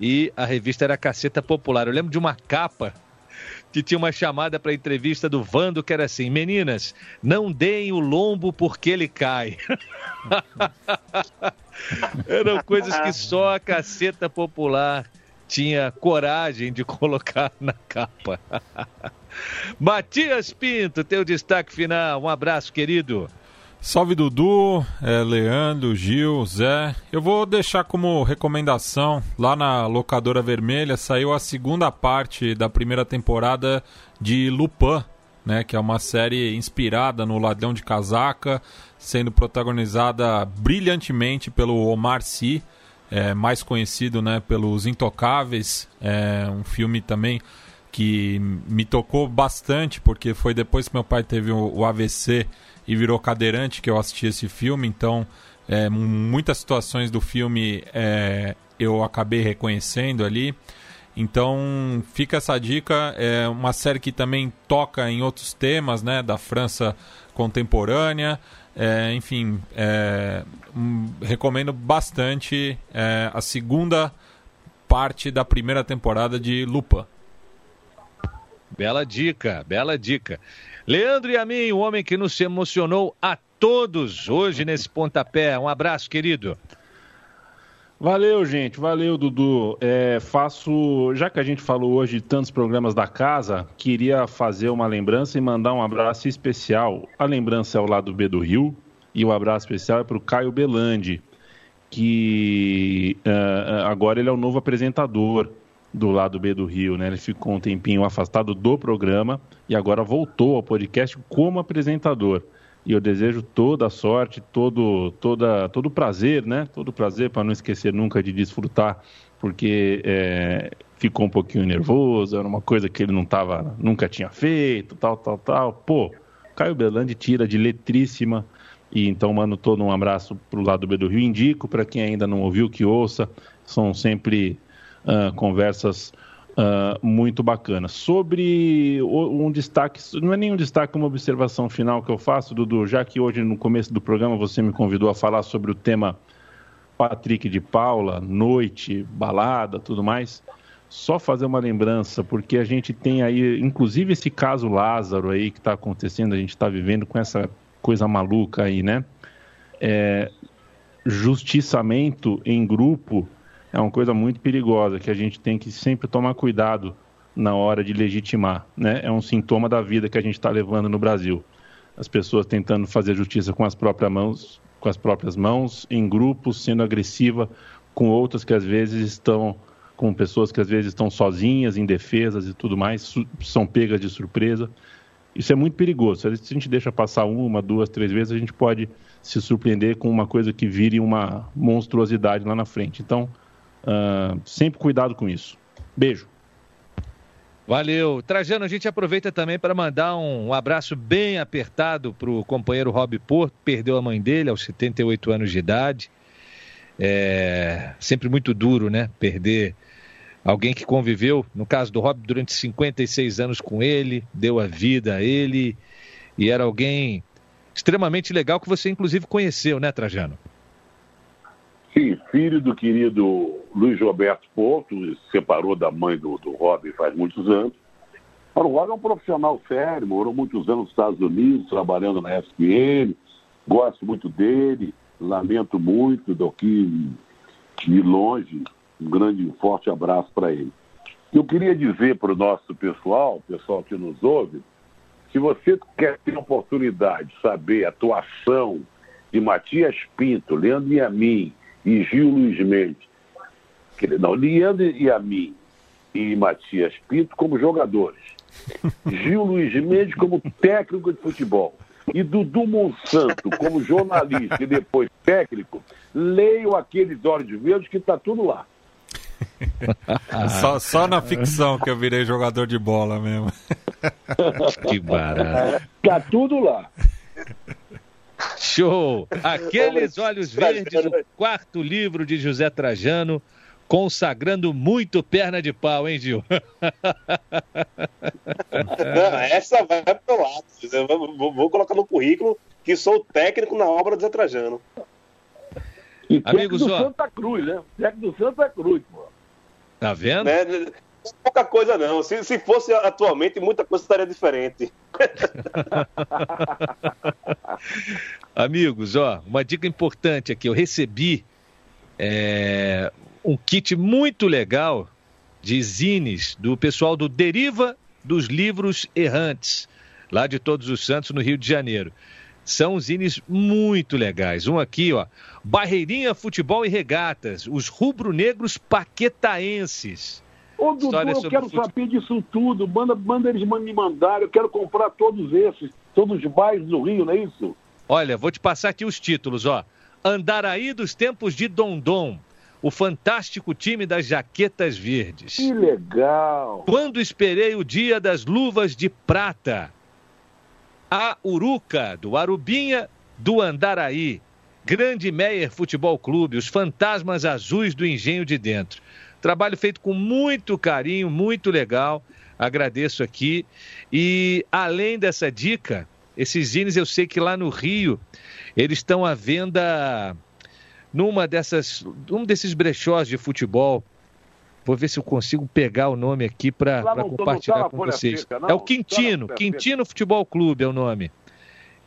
e a revista era a Caceta Popular. Eu lembro de uma capa que tinha uma chamada para entrevista do Vando que era assim: Meninas, não deem o lombo porque ele cai. Eram coisas que só a Caceta Popular tinha coragem de colocar na capa. Matias Pinto, teu destaque final. Um abraço, querido. Salve Dudu, é, Leandro, Gil, Zé. Eu vou deixar como recomendação lá na Locadora Vermelha saiu a segunda parte da primeira temporada de Lupin, né, que é uma série inspirada no Ladrão de Casaca, sendo protagonizada brilhantemente pelo Omar Sy, é, mais conhecido né, pelos Intocáveis, é um filme também que me tocou bastante, porque foi depois que meu pai teve o, AVC e virou cadeirante que eu assisti esse filme, então é, muitas situações do filme é, eu acabei reconhecendo ali. Então fica essa dica, é uma série que também toca em outros temas, né, da França contemporânea. É, enfim, é, um, recomendo bastante é, a segunda parte da primeira temporada de Lupin. Bela dica, bela dica. Leandro e a mim, o homem que nos emocionou a todos hoje nesse pontapé. Um abraço, querido. Valeu, gente. Valeu, Dudu. É, faço. Já que a gente falou hoje de tantos programas da casa, queria fazer uma lembrança e mandar um abraço especial. A lembrança é ao lado B do Rio e o abraço especial é para o Caio Belandi, que uh, agora ele é o novo apresentador do lado B do Rio, né? Ele ficou um tempinho afastado do programa e agora voltou ao podcast como apresentador. E eu desejo toda a sorte, todo, toda, todo prazer, né? Todo prazer para não esquecer nunca de desfrutar, porque é, ficou um pouquinho nervoso, era uma coisa que ele não tava, nunca tinha feito, tal, tal, tal. Pô, Caio Belandi tira de letríssima. E então mando todo um abraço para o lado B do Rio. Indico para quem ainda não ouviu que ouça. São sempre uh, conversas uh, muito bacanas. Sobre um destaque, não é nenhum destaque, uma observação final que eu faço, Dudu, já que hoje no começo do programa você me convidou a falar sobre o tema Patrick de Paula, noite, balada, tudo mais. Só fazer uma lembrança, porque a gente tem aí, inclusive esse caso Lázaro aí que está acontecendo, a gente está vivendo com essa coisa maluca aí, né? É, justiçamento em grupo é uma coisa muito perigosa que a gente tem que sempre tomar cuidado na hora de legitimar. Né? É um sintoma da vida que a gente está levando no Brasil. As pessoas tentando fazer justiça com as próprias mãos, com as próprias mãos, em grupos, sendo agressiva com outras que às vezes estão com pessoas que às vezes estão sozinhas, indefesas e tudo mais, são pegas de surpresa. Isso é muito perigoso. Se a gente deixa passar uma, duas, três vezes, a gente pode se surpreender com uma coisa que vire uma monstruosidade lá na frente. Então, Uh, sempre cuidado com isso. Beijo. Valeu. Trajano, a gente aproveita também para mandar um, abraço bem apertado para o companheiro Rob Porto, perdeu a mãe dele aos 78 anos de idade. É sempre muito duro, né? Perder alguém que conviveu, no caso do Rob, durante 56 anos com ele, deu a vida a ele e era alguém extremamente legal que você inclusive conheceu, né, Trajano? Sim, filho do querido Luiz Roberto Porto, se separou da mãe do, do Robin faz muitos anos. o Robin é um profissional sério, morou muitos anos nos Estados Unidos, trabalhando na ESPN, gosto muito dele, lamento muito do que de longe, um grande, forte abraço para ele. Eu queria dizer para o nosso pessoal, pessoal que nos ouve, se você quer ter oportunidade de saber a atuação de Matias Pinto, Leandro Yamin e Gil Luiz Mendes, não, Leandro Yamin e Matias Pinto como jogadores, Gil Luiz Mendes como técnico de futebol e Dudu Monsanto como jornalista e depois técnico, leio aqueles olhos verdes que está tudo lá. só, só na ficção que eu virei jogador de bola mesmo. que barato. Tá tudo lá. Show! Aqueles olhos verdes, o quarto livro de José Trajano, consagrando muito perna de pau, hein, Gil? Não, essa vai pro lado. Eu vou, vou, colocar no currículo que sou técnico na obra do Zé Trajano. E Amigos, do ó... Santa Cruz, né? Técnico do Santa Cruz, pô. Tá vendo? É, pouca coisa não. Se, se fosse atualmente, muita coisa estaria diferente. Amigos, ó, uma dica importante aqui. Eu recebi é, um kit muito legal de zines do pessoal do Deriva dos Livros Errantes, lá de Todos os Santos, no Rio de Janeiro. São zines muito legais. Um aqui, ó, Barreirinha Futebol e Regatas, os rubro-negros paquetaenses. Ô, Dudu, eu quero saber disso tudo. Manda, manda eles me mandar. Eu quero comprar todos esses, todos os bairros do Rio, não é isso? Olha, vou te passar aqui os títulos, ó. Andaraí dos tempos de Dondon, o fantástico time das jaquetas verdes. Que legal! Quando esperei o dia das luvas de prata. A Uruca, do Arubinha, do Andaraí. Grande Meyer Futebol Clube, os fantasmas azuis do engenho de dentro. Trabalho feito com muito carinho, muito legal. Agradeço aqui. E além dessa dica, esses zines eu sei que lá no Rio eles estão à venda numa dessas, um desses brechós de futebol. Vou ver se eu consigo pegar o nome aqui para compartilhar com vocês. Seca, é o Quintino, Quintino Futebol Clube é o nome.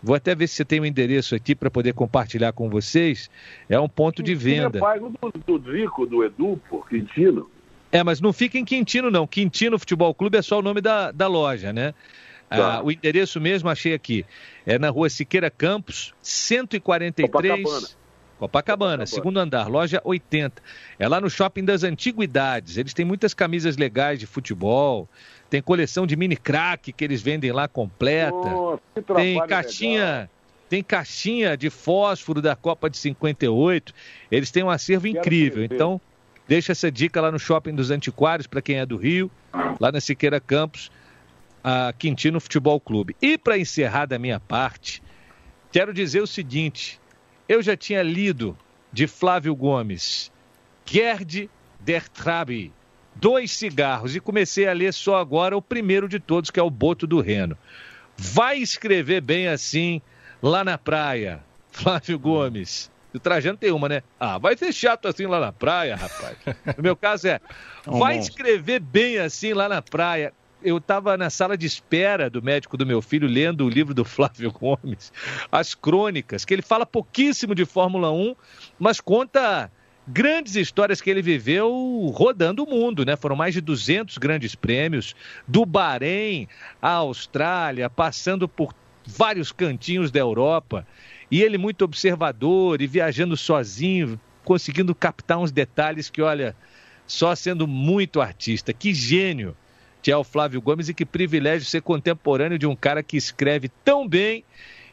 Vou até ver se você tem o um endereço aqui para poder compartilhar com vocês. É um ponto Quintino de venda. É pai do, do Rico, do Edu, por Quintino. É, mas não fica em Quintino, não. Quintino Futebol Clube é só o nome da, da loja, né? Tá. Ah, o endereço mesmo achei aqui. É na rua Siqueira Campos, 143. Copacabana. Copacabana, segundo andar, loja 80. É lá no Shopping das Antiguidades. Eles têm muitas camisas legais de futebol, tem coleção de mini crack que eles vendem lá completa. Oh, tem caixinha, legal. tem caixinha de fósforo da Copa de 58. Eles têm um acervo Quero incrível. Então, deixa essa dica lá no Shopping dos Antiquários para quem é do Rio, lá na Siqueira Campos, a Quintino Futebol Clube. E para encerrar da minha parte, quero dizer o seguinte: eu já tinha lido de Flávio Gomes, Gerd der Trabi, Dois Cigarros, e comecei a ler só agora o primeiro de todos, que é o Boto do Reno. Vai escrever bem assim lá na praia, Flávio Gomes. O Trajano tem uma, né? Ah, vai ser chato assim lá na praia, rapaz. No meu caso é, vai escrever bem assim lá na praia eu estava na sala de espera do médico do meu filho, lendo o livro do Flávio Gomes, as crônicas, que ele fala pouquíssimo de Fórmula 1, mas conta grandes histórias que ele viveu rodando o mundo, né? Foram mais de 200 grandes prêmios, do Bahrein à Austrália, passando por vários cantinhos da Europa. E ele muito observador e viajando sozinho, conseguindo captar uns detalhes que, olha, só sendo muito artista. Que gênio! Que é o Flávio Gomes, e que privilégio ser contemporâneo de um cara que escreve tão bem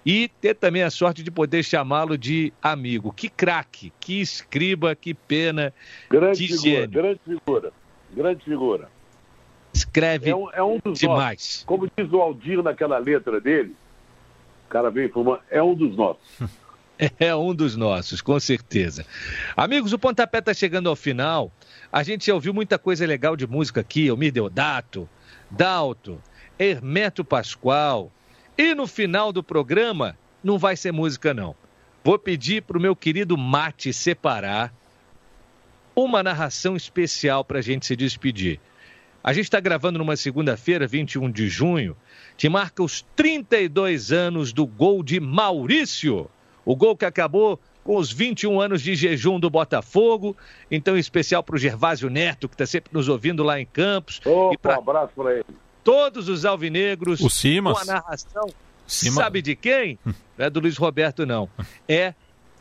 e ter também a sorte de poder chamá-lo de amigo. Que craque, que escriba, que pena, grande que figura, gênio. Grande figura, grande figura. Escreve é um, é um dos demais. Nossos. Como diz o Aldir naquela letra dele, o cara veio fumando, é um dos nossos. É um dos nossos, com certeza. Amigos, o pontapé está chegando ao final. A gente já ouviu muita coisa legal de música aqui, Elmir Deodato, Dalto, Hermeto Pascoal. E no final do programa, não vai ser música não. Vou pedir para o meu querido Mate separar uma narração especial para a gente se despedir. A gente está gravando numa segunda-feira, 21 de junho, que marca os 32 anos do gol de Maurício. O gol que acabou com os 21 anos de jejum do Botafogo. Então, em especial para o Gervásio Neto, que está sempre nos ouvindo lá em Campos. Opa, e pra um abraço para ele. todos os alvinegros. O Simas. Com a narração. Sabe de quem? Não é do Luiz Roberto, não. É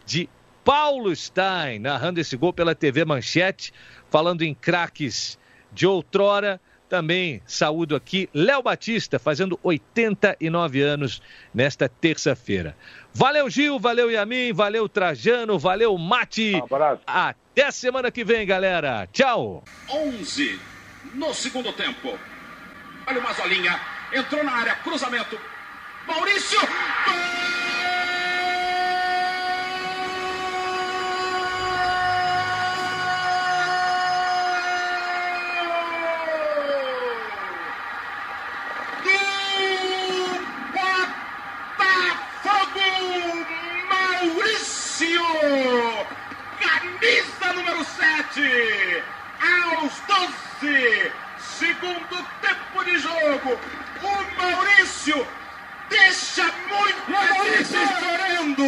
de Paulo Stein, narrando esse gol pela TV Manchete, falando em craques de outrora. Também saúdo aqui Léo Batista, fazendo 89 anos nesta terça-feira. Valeu, Gil, valeu, Yamin, valeu, Trajano, valeu, Mate. Um abraço. Até semana que vem, galera. Tchau. 11 no segundo tempo. Olha o Mazolinha. Entrou na área. Cruzamento. Maurício. Do 7. Aos 12. Segundo tempo de jogo. O Maurício deixa muito Maurício chorando.